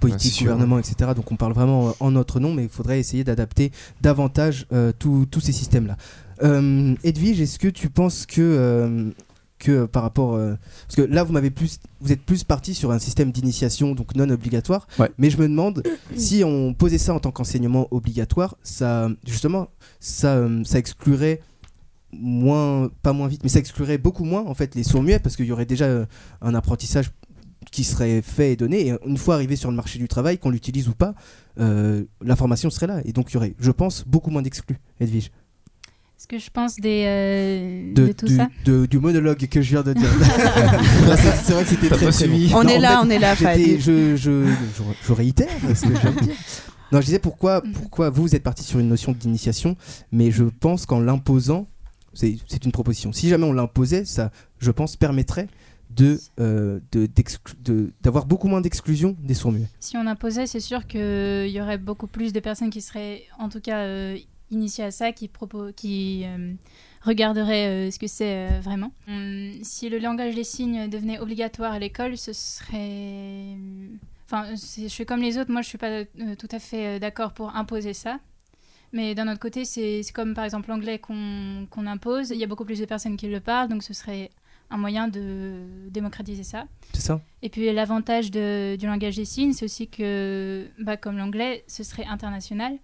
politique, sûr. gouvernement, etc. Donc, on parle vraiment euh, en notre nom, mais il faudrait essayer d'adapter davantage euh, tous tous ces systèmes-là. Euh, Edwige, est-ce que tu penses que, euh, que euh, par rapport, euh, parce que là, vous m'avez plus, vous êtes plus parti sur un système d'initiation donc non obligatoire, Ouais. mais je me demande si on posait ça en tant qu'enseignement obligatoire, ça, justement, ça, ça exclurait moins, pas moins vite, mais ça exclurait beaucoup moins en fait les sourds muets parce qu'il y aurait déjà un apprentissage qui serait fait et donné. Et une fois arrivé sur le marché du travail, qu'on l'utilise ou pas, euh, l'information serait là. Et donc il y aurait, je pense, beaucoup moins d'exclus, Edwige. Ce que je pense des, euh, De, de tout du, ça. de- du monologue que je viens de dire. C'est vrai que c'était très, long. On Non, est là, fait, on est là, Fadi. je, je, je, je réitère ce que je viens de dire. Non, je disais pourquoi, Mhm. pourquoi vous, vous êtes parti sur une notion d'initiation, mais je pense qu'en l'imposant, c'est c'est une proposition. Si jamais on l'imposait, ça, je pense, permettrait de euh, de- d'exclu- de- d'avoir beaucoup moins d'exclusion des sourds muets. Si on imposait, c'est sûr qu'il y aurait beaucoup plus de personnes qui seraient, en tout cas, euh, initiées à ça, qui, propo- qui euh, regarderaient euh, ce que c'est euh, vraiment. Hum, si le langage des signes devenait obligatoire à l'école, ce serait... Enfin, je suis comme les autres, moi je suis pas euh, tout à fait euh, d'accord pour imposer ça. Mais d'un autre côté, c'est comme par exemple l'anglais qu'on impose. Il y a beaucoup plus de personnes qui le parlent, donc ce serait un moyen de démocratiser ça. C'est ça Et puis l'avantage du langage des signes, c'est aussi que, bah, comme l'anglais, ce serait international.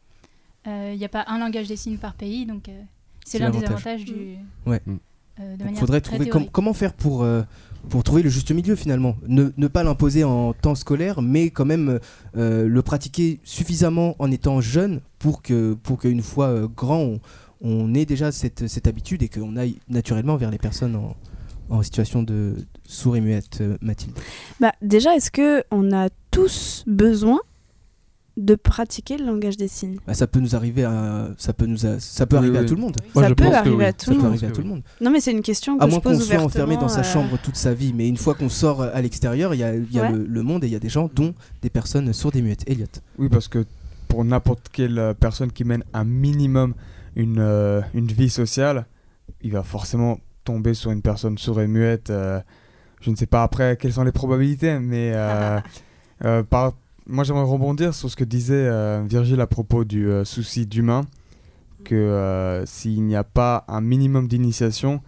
Euh, Il n'y a pas un langage des signes par pays, donc euh, C'est l'un des avantages du. Ouais. euh, de Donc, manière faudrait trouver com- comment faire pour, euh, pour trouver le juste milieu finalement? Ne, ne pas l'imposer en temps scolaire, mais quand même euh, le pratiquer suffisamment en étant jeune pour que pour qu'une fois euh, grand, on, on ait déjà cette, cette habitude et qu'on aille naturellement vers les personnes en, en situation de sourd et muette, euh, Mathilde. Bah, déjà, est-ce que on a tous besoin de pratiquer le langage des signes Bah, ça peut nous arriver à, ça peut nous a- ça peut Oui, arriver à tout le monde. Moi, Ça je peut pense arriver à tout Ça le peut monde. arriver à tout le monde. Non, mais c'est une question que À moins qu'on soit enfermé dans sa euh, chambre toute sa vie, mais une fois qu'on sort à l'extérieur, il y a, il y a Ouais. le, le monde et il y a des gens, dont des personnes sourdes et muettes. Elliot. Oui, parce que pour n'importe quelle euh, personne qui mène un minimum une, euh, une vie sociale, il va forcément tomber sur une personne sourde et muette. euh, je ne sais pas après quelles sont les probabilités, mais euh, euh, par- moi j'aimerais rebondir sur ce que disait euh, Virgile à propos du euh, souci d'humain, que euh, s'il n'y a pas un minimum d'initiation,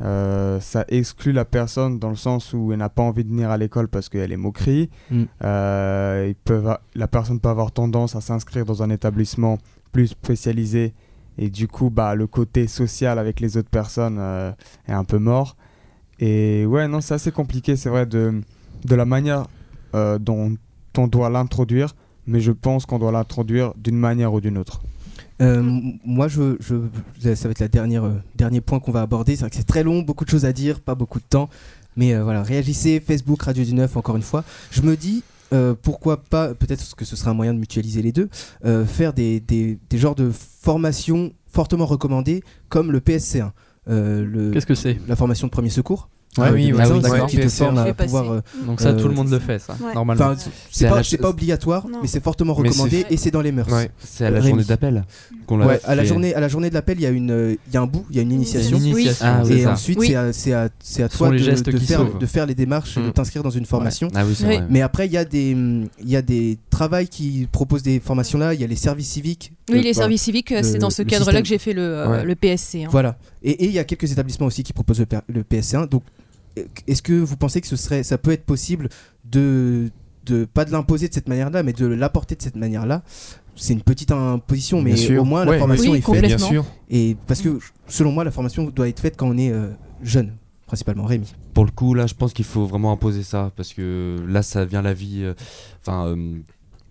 ça exclut la personne dans le sens où elle n'a pas envie de venir à l'école parce qu'elle est moquerie. Mm. Ils peuvent la personne peut avoir tendance à s'inscrire dans un établissement plus spécialisé et du coup bah, le côté social avec les autres personnes est un peu mort. Et ouais, non, c'est assez compliqué, c'est vrai, de, de la manière dont on doit l'introduire, mais je pense qu'on doit l'introduire d'une manière ou d'une autre. Euh, moi, je, je- ça va être le dernier, euh, dernier point qu'on va aborder. C'est vrai que c'est très long, beaucoup de choses à dire, pas beaucoup de temps. Mais euh, voilà, réagissez, Facebook, Radio du Neuf, encore une fois. Je me dis, euh, pourquoi pas, peut-être que ce serait un moyen de mutualiser les deux, euh, faire des, des, des genres de formations fortement recommandées, comme le PSC1. euh, le- Qu'est-ce que c'est? La formation de premier secours. Ah oui, des oui, oui, qui- d'accord. qui te PSC1. forment Je à pouvoir euh, Donc ça, Euh, tout le monde le fait, ça, Ouais. normalement. Enfin, C'est pas, la- c'est pas obligatoire, Non. mais c'est fortement recommandé et c'est dans les mœurs. Ouais. C'est à la Rémi. journée d'appel qu'on l'a Ouais, à la fait. journée, à la journée de l'appel, il y a une, euh, il y a un bout, il y a une initiation. Une initiation. Ah, oui, et ensuite, Oui. c'est à, c'est à- c'est à Ce toi de, faire, de faire les démarches et de Mm. t'inscrire dans une formation. Ah oui, Oui. Mais après, il y a des, il y a des travails qui proposent des formations là. Il y a les services civiques. Oui, Euh, les bah, services civiques, euh, c'est dans ce cadre-là que j'ai fait le, euh, Ouais. le PSC. hein. Voilà. Et il y a quelques établissements aussi qui proposent le, P- le PSC1. Donc, euh, est-ce que vous pensez que ce serait, ça peut être possible de, de pas de l'imposer de cette manière-là, mais de l'apporter de cette manière-là? C'est une petite imposition, mais sûr. au moins la formation oui, est faite. Bien sûr. Et parce que selon moi, la formation doit être faite quand on est euh, jeune, principalement Rémi. Pour le coup, là, je pense qu'il faut vraiment imposer ça parce que là, ça vient la vie. euh, Enfin, euh,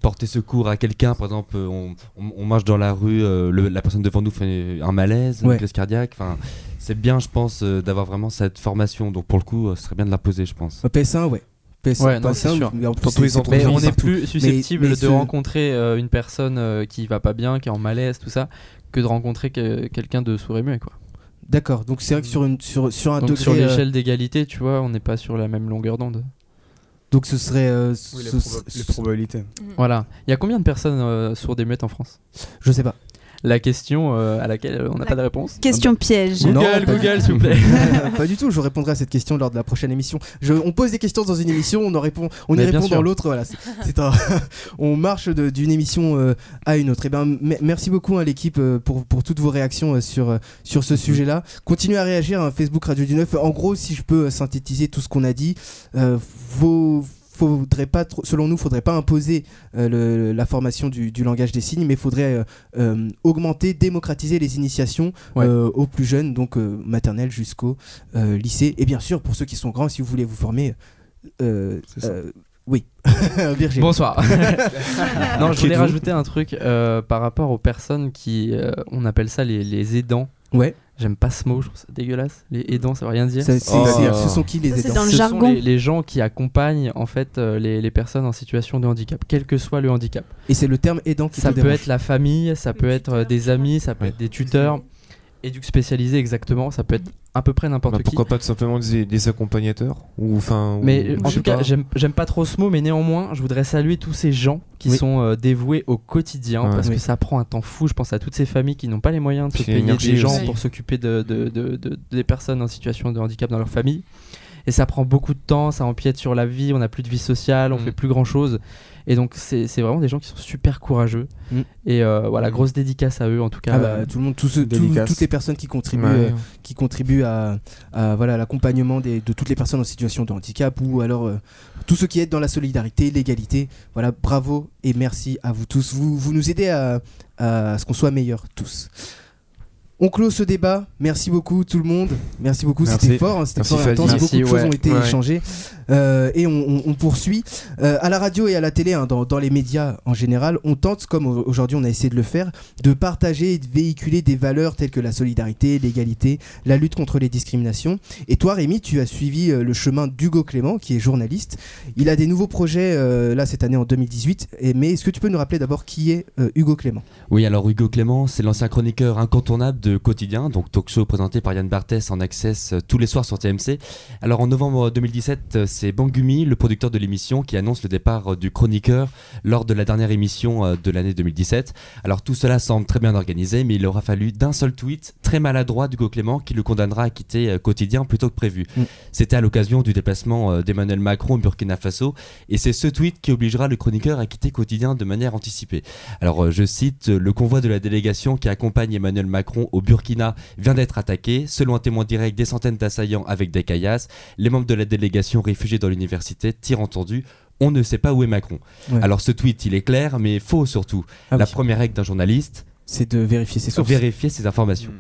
porter secours à quelqu'un, par exemple, euh, on, on- on marche dans la rue, euh, le- la personne devant nous fait un malaise, Ouais. une crise cardiaque. Enfin, c'est bien, je pense, euh, d'avoir vraiment cette formation. Donc, pour le coup, euh, ce serait bien de l'imposer, je pense. Euh, PS1, ouais. PS1, Ouais, non, PS1, c'est sûr. mais en plus, Surtout on est plus susceptible mais de ce- rencontrer euh, une personne euh, qui va pas bien, qui est en malaise, tout ça, que de rencontrer que- quelqu'un de sourd et muet, quoi. D'accord. Donc c'est vrai que sur une sur sur un Donc degré, sur euh, l'échelle d'égalité, tu vois, on n'est pas sur la même longueur d'onde. Donc ce serait. euh, Oui, les, ce- proba- ce- les probabilités. Voilà. Il y a combien de personnes euh, sourdes et muettes en France? Je sais pas. La question euh, à laquelle euh, on n'a pas de réponse. Question piège. Google, pas- Google, s'il vous plaît. pas du tout. Je répondrai à cette question lors de la prochaine émission. Je, on pose des questions dans une émission, on en répond, on Mais y répond sûr. dans l'autre. Voilà, c'est- on marche de- d'une émission euh, à une autre. Et ben, me- merci beaucoup à l'équipe euh, pour, pour toutes vos réactions euh, sur euh, sur ce sujet-là. Continuez à réagir. hein, Facebook Radio du Neuf. En gros, si je peux synthétiser tout ce qu'on a dit, euh, vos faudrait pas trop, selon nous, faudrait pas imposer euh, le- la formation du, du langage des signes, mais faudrait euh, euh, augmenter, démocratiser les initiations Ouais. euh, aux plus jeunes, donc euh, maternelle jusqu'au euh, lycée. Et bien sûr, pour ceux qui sont grands, si vous voulez vous former, oui, Virginie. Bonsoir. non, je voulais rajouter un truc euh, par rapport aux personnes qui, euh, on appelle ça les, les aidants. Ouais. J'aime pas ce mot, je trouve ça dégueulasse. Les aidants, ça veut rien dire. Ça, Oh. ce sont qui les Ça, aidants dans le ce jargon. sont les, les gens qui accompagnent en fait euh, les, les personnes en situation de handicap, quel que soit le handicap. Et c'est le terme aidant qui Ça peut dérange. être la famille, ça peut être euh, des amis, ça peut Ouais. être des tuteurs, éduques spécialisés exactement, ça peut être à peu près n'importe Bah, qui. pourquoi pas tout simplement des, des accompagnateurs ou enfin Mais en tout cas, j'aime j'aime pas trop ce mot, mais néanmoins, je voudrais saluer tous ces gens qui Oui. sont euh, dévoués au quotidien Ouais. parce Oui. que ça prend un temps fou. Je pense à toutes ces familles qui n'ont pas les moyens de se payer des gens aussi. pour s'occuper de, de- de- de- des personnes en situation de handicap dans leur famille. Et ça prend beaucoup de temps, ça empiète sur la vie, on n'a plus de vie sociale, on Mm. fait plus grand chose. Et donc, c'est vraiment des gens qui sont super courageux. Mm. Et euh, voilà, grosse dédicace à eux en tout cas. Ah bah, tout le monde, toutes les personnes qui contribuent, Ouais. euh, qui contribuent à, à, voilà l'accompagnement de toutes les personnes en situation de handicap ou alors euh, tous ceux qui aident dans la solidarité, l'égalité. Voilà, bravo et merci à vous tous. Vous, vous nous aidez à, à ce qu'on soit meilleurs tous. On clôt ce débat. Merci beaucoup tout le monde. Merci beaucoup. C'était fort. hein, C'était fort intense. Merci, beaucoup de choses ont été Ouais. échangées. Euh, et on, on- on poursuit. Euh, à la radio et à la télé, hein, dans, dans les médias en général, on tente, comme au- aujourd'hui on a essayé de le faire, de partager et de véhiculer des valeurs telles que la solidarité, l'égalité, la lutte contre les discriminations. Et toi, Rémi, tu as suivi euh, le chemin d'Hugo Clément, qui est journaliste. Il a des nouveaux projets euh, là cette année en 2018. Et, mais est-ce que tu peux nous rappeler d'abord qui est euh, Hugo Clément? Oui, alors Hugo Clément, c'est l'ancien chroniqueur incontournable de Quotidien, donc talk show présenté par Yann Barthès en access euh, tous les soirs sur TMC. Alors en novembre 2017, euh, c'est Bangumi, le producteur de l'émission, qui annonce le départ euh, du chroniqueur lors de la dernière émission euh, de l'année 2017. Alors tout cela semble très bien organisé, mais il aura fallu d'un seul tweet très maladroit d'Hugo Clément qui le condamnera à quitter euh, Quotidien plus tôt que prévu. Mm. C'était à l'occasion du déplacement euh, d'Emmanuel Macron au Burkina Faso, et c'est ce tweet qui obligera le chroniqueur à quitter Quotidien de manière anticipée. Alors, euh, je cite, euh, le convoi de la délégation qui accompagne Emmanuel Macron au Burkina vient d'être attaqué. Selon un témoin direct, des centaines d'assaillants avec des caillasses. Les membres de la délégation réfugiés dans l'université tirent entendu. On ne sait pas où est Macron. Ouais. Alors, ce tweet, il est clair, mais faux surtout. Ah la oui. première règle d'un journaliste, C'est de vérifier ses sources. vérifier ses informations.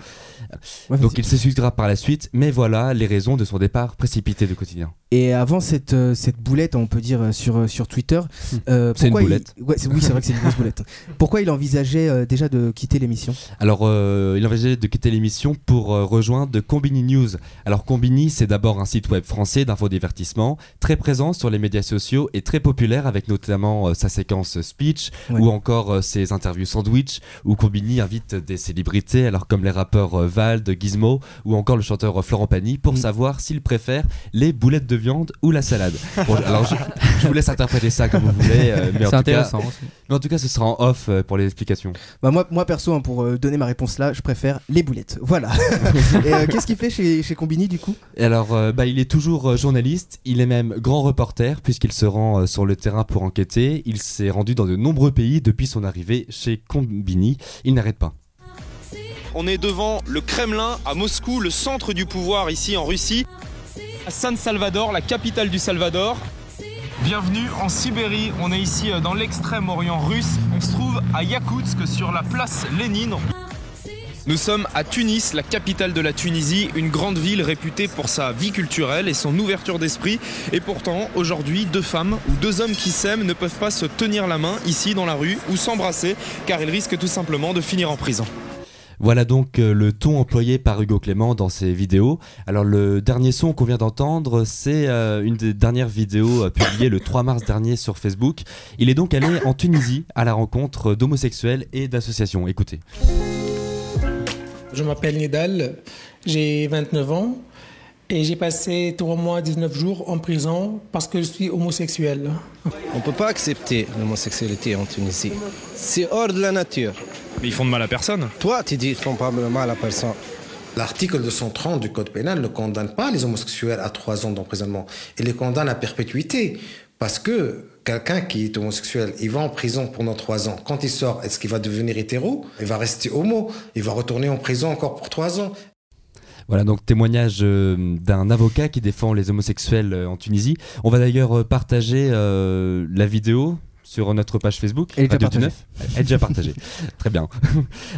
Ouais, Donc, il s'excusera par la suite, mais voilà les raisons de son départ précipité de quotidien. Et avant cette, euh, cette boulette, on peut dire euh, sur, euh, sur Twitter, euh, C'est une il- boulette. Ouais, oui, c'est vrai que c'est une grosse boulette. Pourquoi il envisageait euh, déjà de quitter l'émission? Alors, euh, il envisageait de quitter l'émission pour rejoindre Combini News. Alors, Combini, c'est d'abord un site web français d'infodivertissement, très présent sur les médias sociaux et très populaire avec notamment sa séquence speech Ouais. ou encore ses interviews sandwich où Combini invite des célébrités, alors comme les rappeurs Vald, Gizmo ou encore le chanteur Florent Pagny pour Mm. savoir s'ils préfèrent les boulettes de viande ou la salade. Bon, alors, je, je vous laisse interpréter ça comme vous voulez, euh, mais, en C'est tout cas, intéressant. aussi. mais en tout cas, ce sera en off euh, pour les explications. bah moi, moi perso, hein, pour euh, donner ma réponse là, je préfère les boulettes. Voilà. Et euh, qu'est-ce qu'il fait chez, chez Combini du coup? Et alors, euh, bah, il est toujours euh, journaliste, il est même grand reporter puisqu'il se rend euh, sur le terrain pour enquêter. Il s'est rendu dans de nombreux pays depuis son arrivée chez Combini. Il n'arrête pas. On est devant le Kremlin à Moscou, le centre du pouvoir ici en Russie. À San Salvador, la capitale du Salvador. Bienvenue en Sibérie, on est ici euh, dans l'extrême-orient russe. On se trouve à Yakoutsk sur la place Lénine. Nous sommes à Tunis, la capitale de la Tunisie, une grande ville réputée pour sa vie culturelle et son ouverture d'esprit. Et pourtant, aujourd'hui, deux femmes ou deux hommes qui s'aiment ne peuvent pas se tenir la main ici dans la rue ou s'embrasser car ils risquent tout simplement de finir en prison. Voilà donc euh, le ton employé par Hugo Clément dans ses vidéos. Alors le dernier son qu'on vient d'entendre, c'est euh, une des dernières vidéos euh, publiées le 3 mars dernier sur Facebook. Il est donc allé en Tunisie à la rencontre d'homosexuels et d'associations. Écoutez. Je m'appelle Nidal, j'ai 29 ans et j'ai passé 3 mois 19 jours en prison parce que je suis homosexuel. On ne peut pas accepter l'homosexualité en Tunisie. C'est hors de la nature. Mais ils font de mal à personne. Toi, tu dis qu'ils font pas de mal à personne. L'article 230 du Code pénal ne condamne pas les homosexuels à trois ans d'emprisonnement. Il les condamne à perpétuité. Parce que quelqu'un qui est homosexuel, il va en prison pendant trois ans. Quand il sort, est-ce qu'il va devenir hétéro? Il va rester homo. Il va retourner en prison encore pour trois ans. Voilà donc témoignage euh, d'un avocat qui défend les homosexuels euh, en Tunisie. On va d'ailleurs euh, partager la vidéo sur notre page Facebook. Elle est déjà partagée. Elle est déjà partagée. Très bien.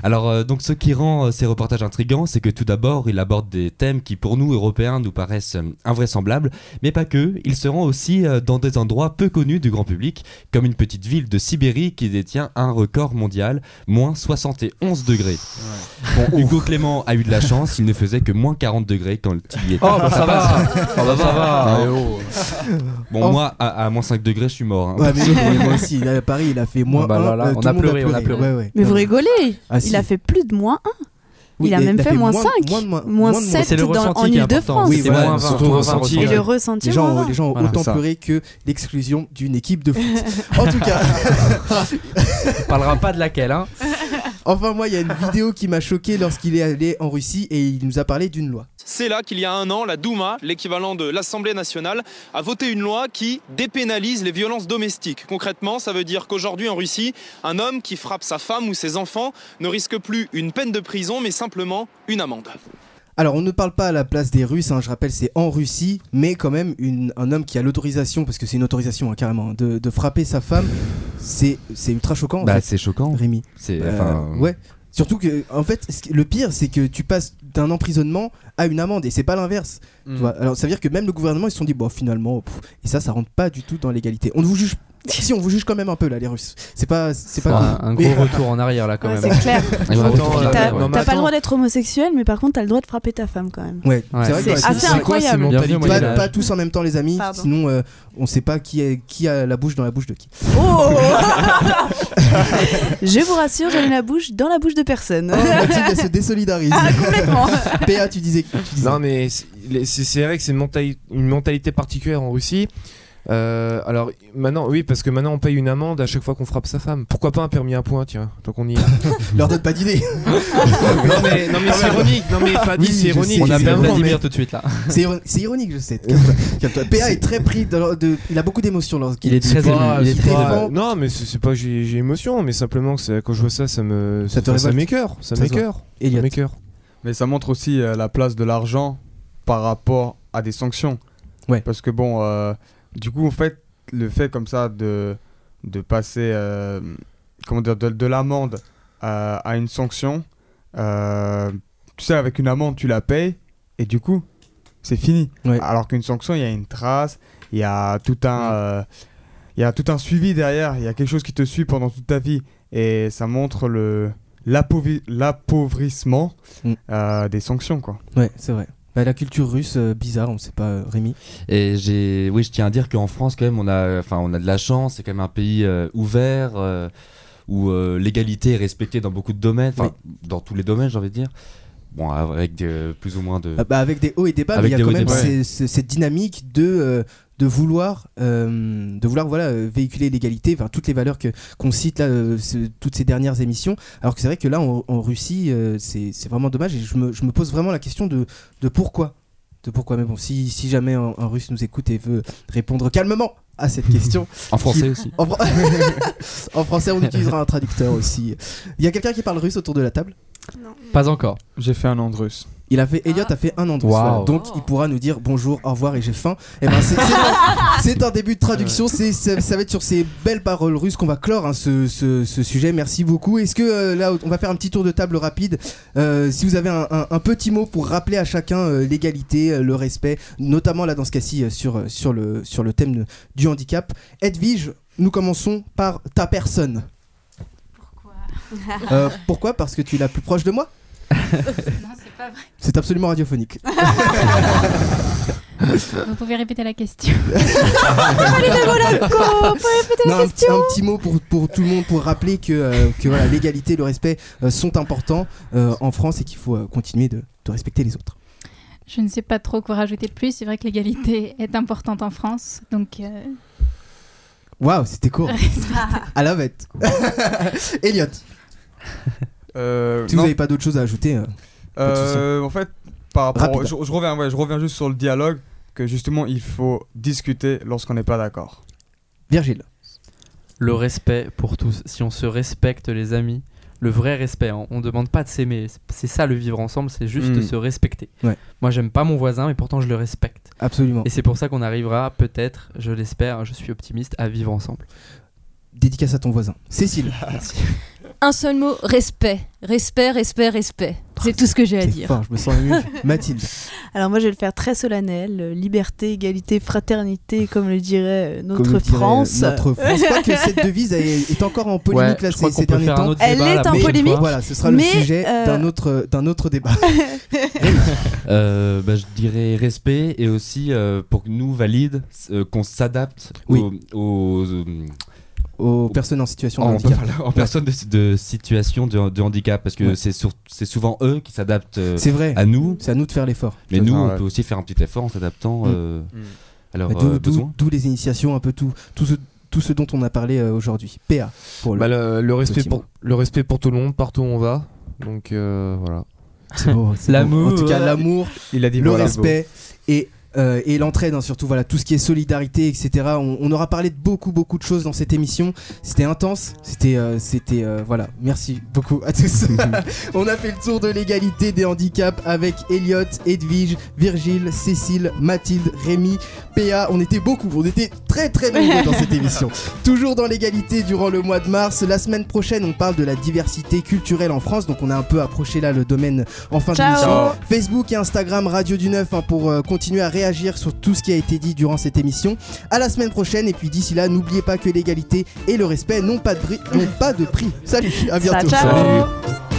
Alors euh, donc ce qui rend euh, ces reportages intrigants, c'est que tout d'abord il aborde des thèmes qui pour nous Européens nous paraissent euh, invraisemblables, mais pas que. Il se rend aussi euh, dans des endroits peu connus du grand public, comme une petite ville de Sibérie qui détient un record mondial, moins 71 degrés. Bon, Hugo Clément a eu de la chance, il ne faisait que moins 40 degrés quand il y était. Oh, bah ça va. Oh, bah ça va. Eh oh. Bon, Oh. moi, à, à moins 5 degrés, je suis mort. hein. Ouais, mais aussi, là, à Paris, il a fait moins Bah, 1. là, là, on a pleuré, on a pleuré. Ouais, ouais. Mais vous rigolez Ah, Il si. a fait plus de moins 1. Oui, il a même fait, moins moins- 5. moins de moins- moins moins de 7 C'est le dans, en. Ile-de-France. Oui, voilà, moins 20, surtout moins le 20 ressenti. Et le ressenti, Les gens, les gens ont Voilà. autant ça. pleuré que l'exclusion d'une équipe de foot. en tout cas, On parlera pas de laquelle, hein. enfin moi, il y a une vidéo qui m'a choqué lorsqu'il est allé en Russie et il nous a parlé d'une loi. C'est là qu'il y a un an, la Douma, l'équivalent de l'Assemblée nationale, a voté une loi qui dépénalise les violences domestiques. Concrètement, ça veut dire qu'aujourd'hui en Russie, un homme qui frappe sa femme ou ses enfants ne risque plus une peine de prison, mais simplement une amende. Alors, on ne parle pas à la place des Russes, hein, je rappelle, c'est en Russie, mais quand même, une- un homme qui a l'autorisation, parce que c'est une autorisation hein, carrément, de, de frapper sa femme, c'est c'est ultra choquant. Bah, c'est choquant. Rémi. C'est, Euh, ouais. Surtout que, en fait, le pire, c'est que tu passes d'un emprisonnement à une amende, et c'est pas l'inverse. Mm. Alors, ça veut dire que même le gouvernement, ils se sont dit, bon, finalement, pff, et ça, ça rentre pas du tout dans l'égalité. On ne vous juge. Si, on vous juge quand même un peu là, les Russes. C'est pas, c'est C'est pas. un, cool. un Mais- gros retour en arrière là quand Ouais, même. c'est clair. T'as ouais. pas le droit d'être homosexuel, mais par contre, t'as le droit de frapper ta femme quand même. Ouais, Ouais. c'est vrai que C'est assez quoi incroyable. au Pas, pas tous en même temps, les amis. Pardon. Sinon, euh, on sait pas qui, est, qui a la bouche dans la bouche de qui. Oh Je vous rassure, j'ai la bouche dans la bouche de personne. Oh, Mathilde, elle se désolidarise. Ah, complètement. PA, tu disais. Tu disais. Non, mais c'est- vrai que c'est une mentalité particulière en Russie. Euh, alors maintenant, oui, parce que maintenant on paye une amende à chaque fois qu'on frappe sa femme. Pourquoi pas un permis à point, tiens, tant qu'on y est. Leur donne pas d'idée. non mais, non mais c'est ironique, non mais Fadi, Oui, c'est ironique. sais, On appelle évidemment, Vladimir mais- tout de suite là. C'est iron- c'est ironique, je sais. PA est très pris. De, de- il a beaucoup d'émotions lorsqu'il Il est très ému. pas- Il est c'est très pas- défend. Non, mais c'est pas j'ai j'ai émotion, mais simplement que c'est- quand je vois ça, ça me Ça te ça, m'écœure, ça m'écœure, ça m'écœure. Mais ça montre aussi euh, la place de l'argent par rapport à des sanctions. Ouais. Parce que bon, euh, du coup, en fait, le fait comme ça de, de passer euh, comment dire, de, de l'amende à, à une sanction, euh, tu sais, avec une amende, tu la payes, et du coup, c'est fini. Ouais. Alors qu'une sanction, il y a une trace, il y a tout un, euh, il y a tout un suivi derrière, il y a quelque chose qui te suit pendant toute ta vie et ça montre le l'appauvrissement Mm. des sanctions quoi. Ouais, c'est vrai. Bah, la culture russe, euh, bizarre, on sait pas, euh, Rémi. Et j'ai, oui, je tiens à dire qu'en France, quand même, on a, enfin, on a de la chance. C'est quand même un pays euh, ouvert euh, où l'égalité est respectée dans beaucoup de domaines, enfin, dans tous les domaines, j'ai envie de dire. Bon, avec des- plus ou moins de. Ah bah, avec des hauts et des bas, mais il y a quand même cette dynamique de, de vouloir, euh, de vouloir voilà, euh, véhiculer l'égalité, enfin, toutes les valeurs que- qu'on cite là, euh, toutes ces dernières émissions. Alors que c'est vrai que là, en, en Russie, euh, c'est c'est vraiment dommage et je me, je me pose vraiment la question de, de pourquoi. De pourquoi. Mais bon, si, si jamais un, un russe nous écoute et veut répondre calmement à cette question. En français qui- aussi. En, fran- en français, on utilisera un traducteur aussi. Il y a quelqu'un qui parle russe autour de la table? Pas encore. J'ai fait un an de russe. Il a fait, Elliot a fait un an de donc il pourra nous dire bonjour, au revoir et j'ai faim. Et ben c'est- un- début de traduction, c'est ça va être sur ces belles paroles russes qu'on va clore hein, ce, ce- ce sujet. Merci beaucoup. Est-ce que euh, là on va faire un petit tour de table rapide. Euh, si vous avez un, un- un petit mot pour rappeler à chacun euh, l'égalité, euh, le respect, notamment là dans ce cas-ci euh, sur, sur, le, sur le thème de- du handicap. Edwige, nous commençons par ta personne. Euh, pourquoi? Parce que tu es la plus proche de moi? Non, pas vrai. C'est absolument radiophonique. Vous pouvez répéter la question. Non, un, petit- un petit mot pour, pour tout le monde pour rappeler que, euh, que voilà, l'égalité et le respect euh, sont importants euh, en France et qu'il faut euh, continuer de, de respecter les autres. Je ne sais pas trop quoi rajouter de plus. C'est vrai que l'égalité est importante en France. Donc, Waouh, c'était court. à la bête. Elliot, Euh, si non, vous n'avez pas d'autre chose à ajouter. Euh, en fait, par rapport, je, je reviens, ouais, je reviens juste sur le dialogue que justement il faut discuter lorsqu'on n'est pas d'accord. Virgile. Le respect pour tous. Si on se respecte, les amis, le vrai respect, hein, on demande pas de s'aimer. C'est- ça le vivre ensemble, c'est juste Mm. se respecter. Ouais. Moi, j'aime pas mon voisin, mais pourtant je le respecte. Absolument. Et c'est pour ça qu'on arrivera, peut-être, je l'espère, je suis optimiste, à vivre ensemble. Dédicace à ton voisin. Cécile. Un seul mot, respect. Respect, respect, respect. C'est tout ce que j'ai à dire. fort, je me sens ému. Mathilde. Alors moi je vais le faire très solennel, euh, liberté, égalité, fraternité, comme le dirait euh, notre Comme le dirait France. Notre France. Je crois que cette devise est, est encore en polémique Ouais, là, je crois ces, ces derniers temps. Elle débat est en polémique. fois. Voilà, ce sera le sujet euh, d'un autre, d'un autre débat. Euh, bah, je dirais respect et aussi euh, pour que nous valides euh, qu'on s'adapte Oui. aux, aux, euh, Aux personnes en situation de en, handicap. en personnes de, de situation de, de handicap parce que Ouais. c'est sur- c'est souvent eux qui s'adaptent euh, C'est vrai. à nous C'est à nous de faire l'effort. mais nous ça, on ouais. peut aussi faire un petit effort en s'adaptant Mm. euh, à leurs Bah, D'où- euh, D'où besoins d'où les initiations, un peu tout, tout, ce, tout ce dont on a parlé euh, aujourd'hui. PA. Pour le... Bah, le, le respect pour, mot. le respect pour tout le monde, partout où on va. Donc euh, voilà. C'est beau, c'est L'amour. beau. En tout cas, l'amour, Il a dit le respect et, euh, et l'entraide, hein, surtout voilà, tout ce qui est solidarité, etc. On, on aura parlé de beaucoup, beaucoup de choses dans cette émission. C'était intense, c'était, euh, c'était, euh, voilà. Merci beaucoup à tous. on a fait le tour de l'égalité des handicaps avec Elliot, Edwige, Virgile, Cécile, Mathilde, Rémi, PA. On était beaucoup, on était très, très nombreux dans cette émission. Toujours dans l'égalité durant le mois de mars. La semaine prochaine, on parle de la diversité culturelle en France. Donc, on a un peu approché là le domaine en fin Ciao. d'émission. Facebook et Instagram Radio du Neuf hein, pour euh, continuer à réagir sur tout ce qui a été dit durant cette émission. À la semaine prochaine et puis d'ici là, n'oubliez pas que l'égalité et le respect n'ont pas de, bri- n'ont pas de prix. Salut, à bientôt. Ciao, ciao. Salut.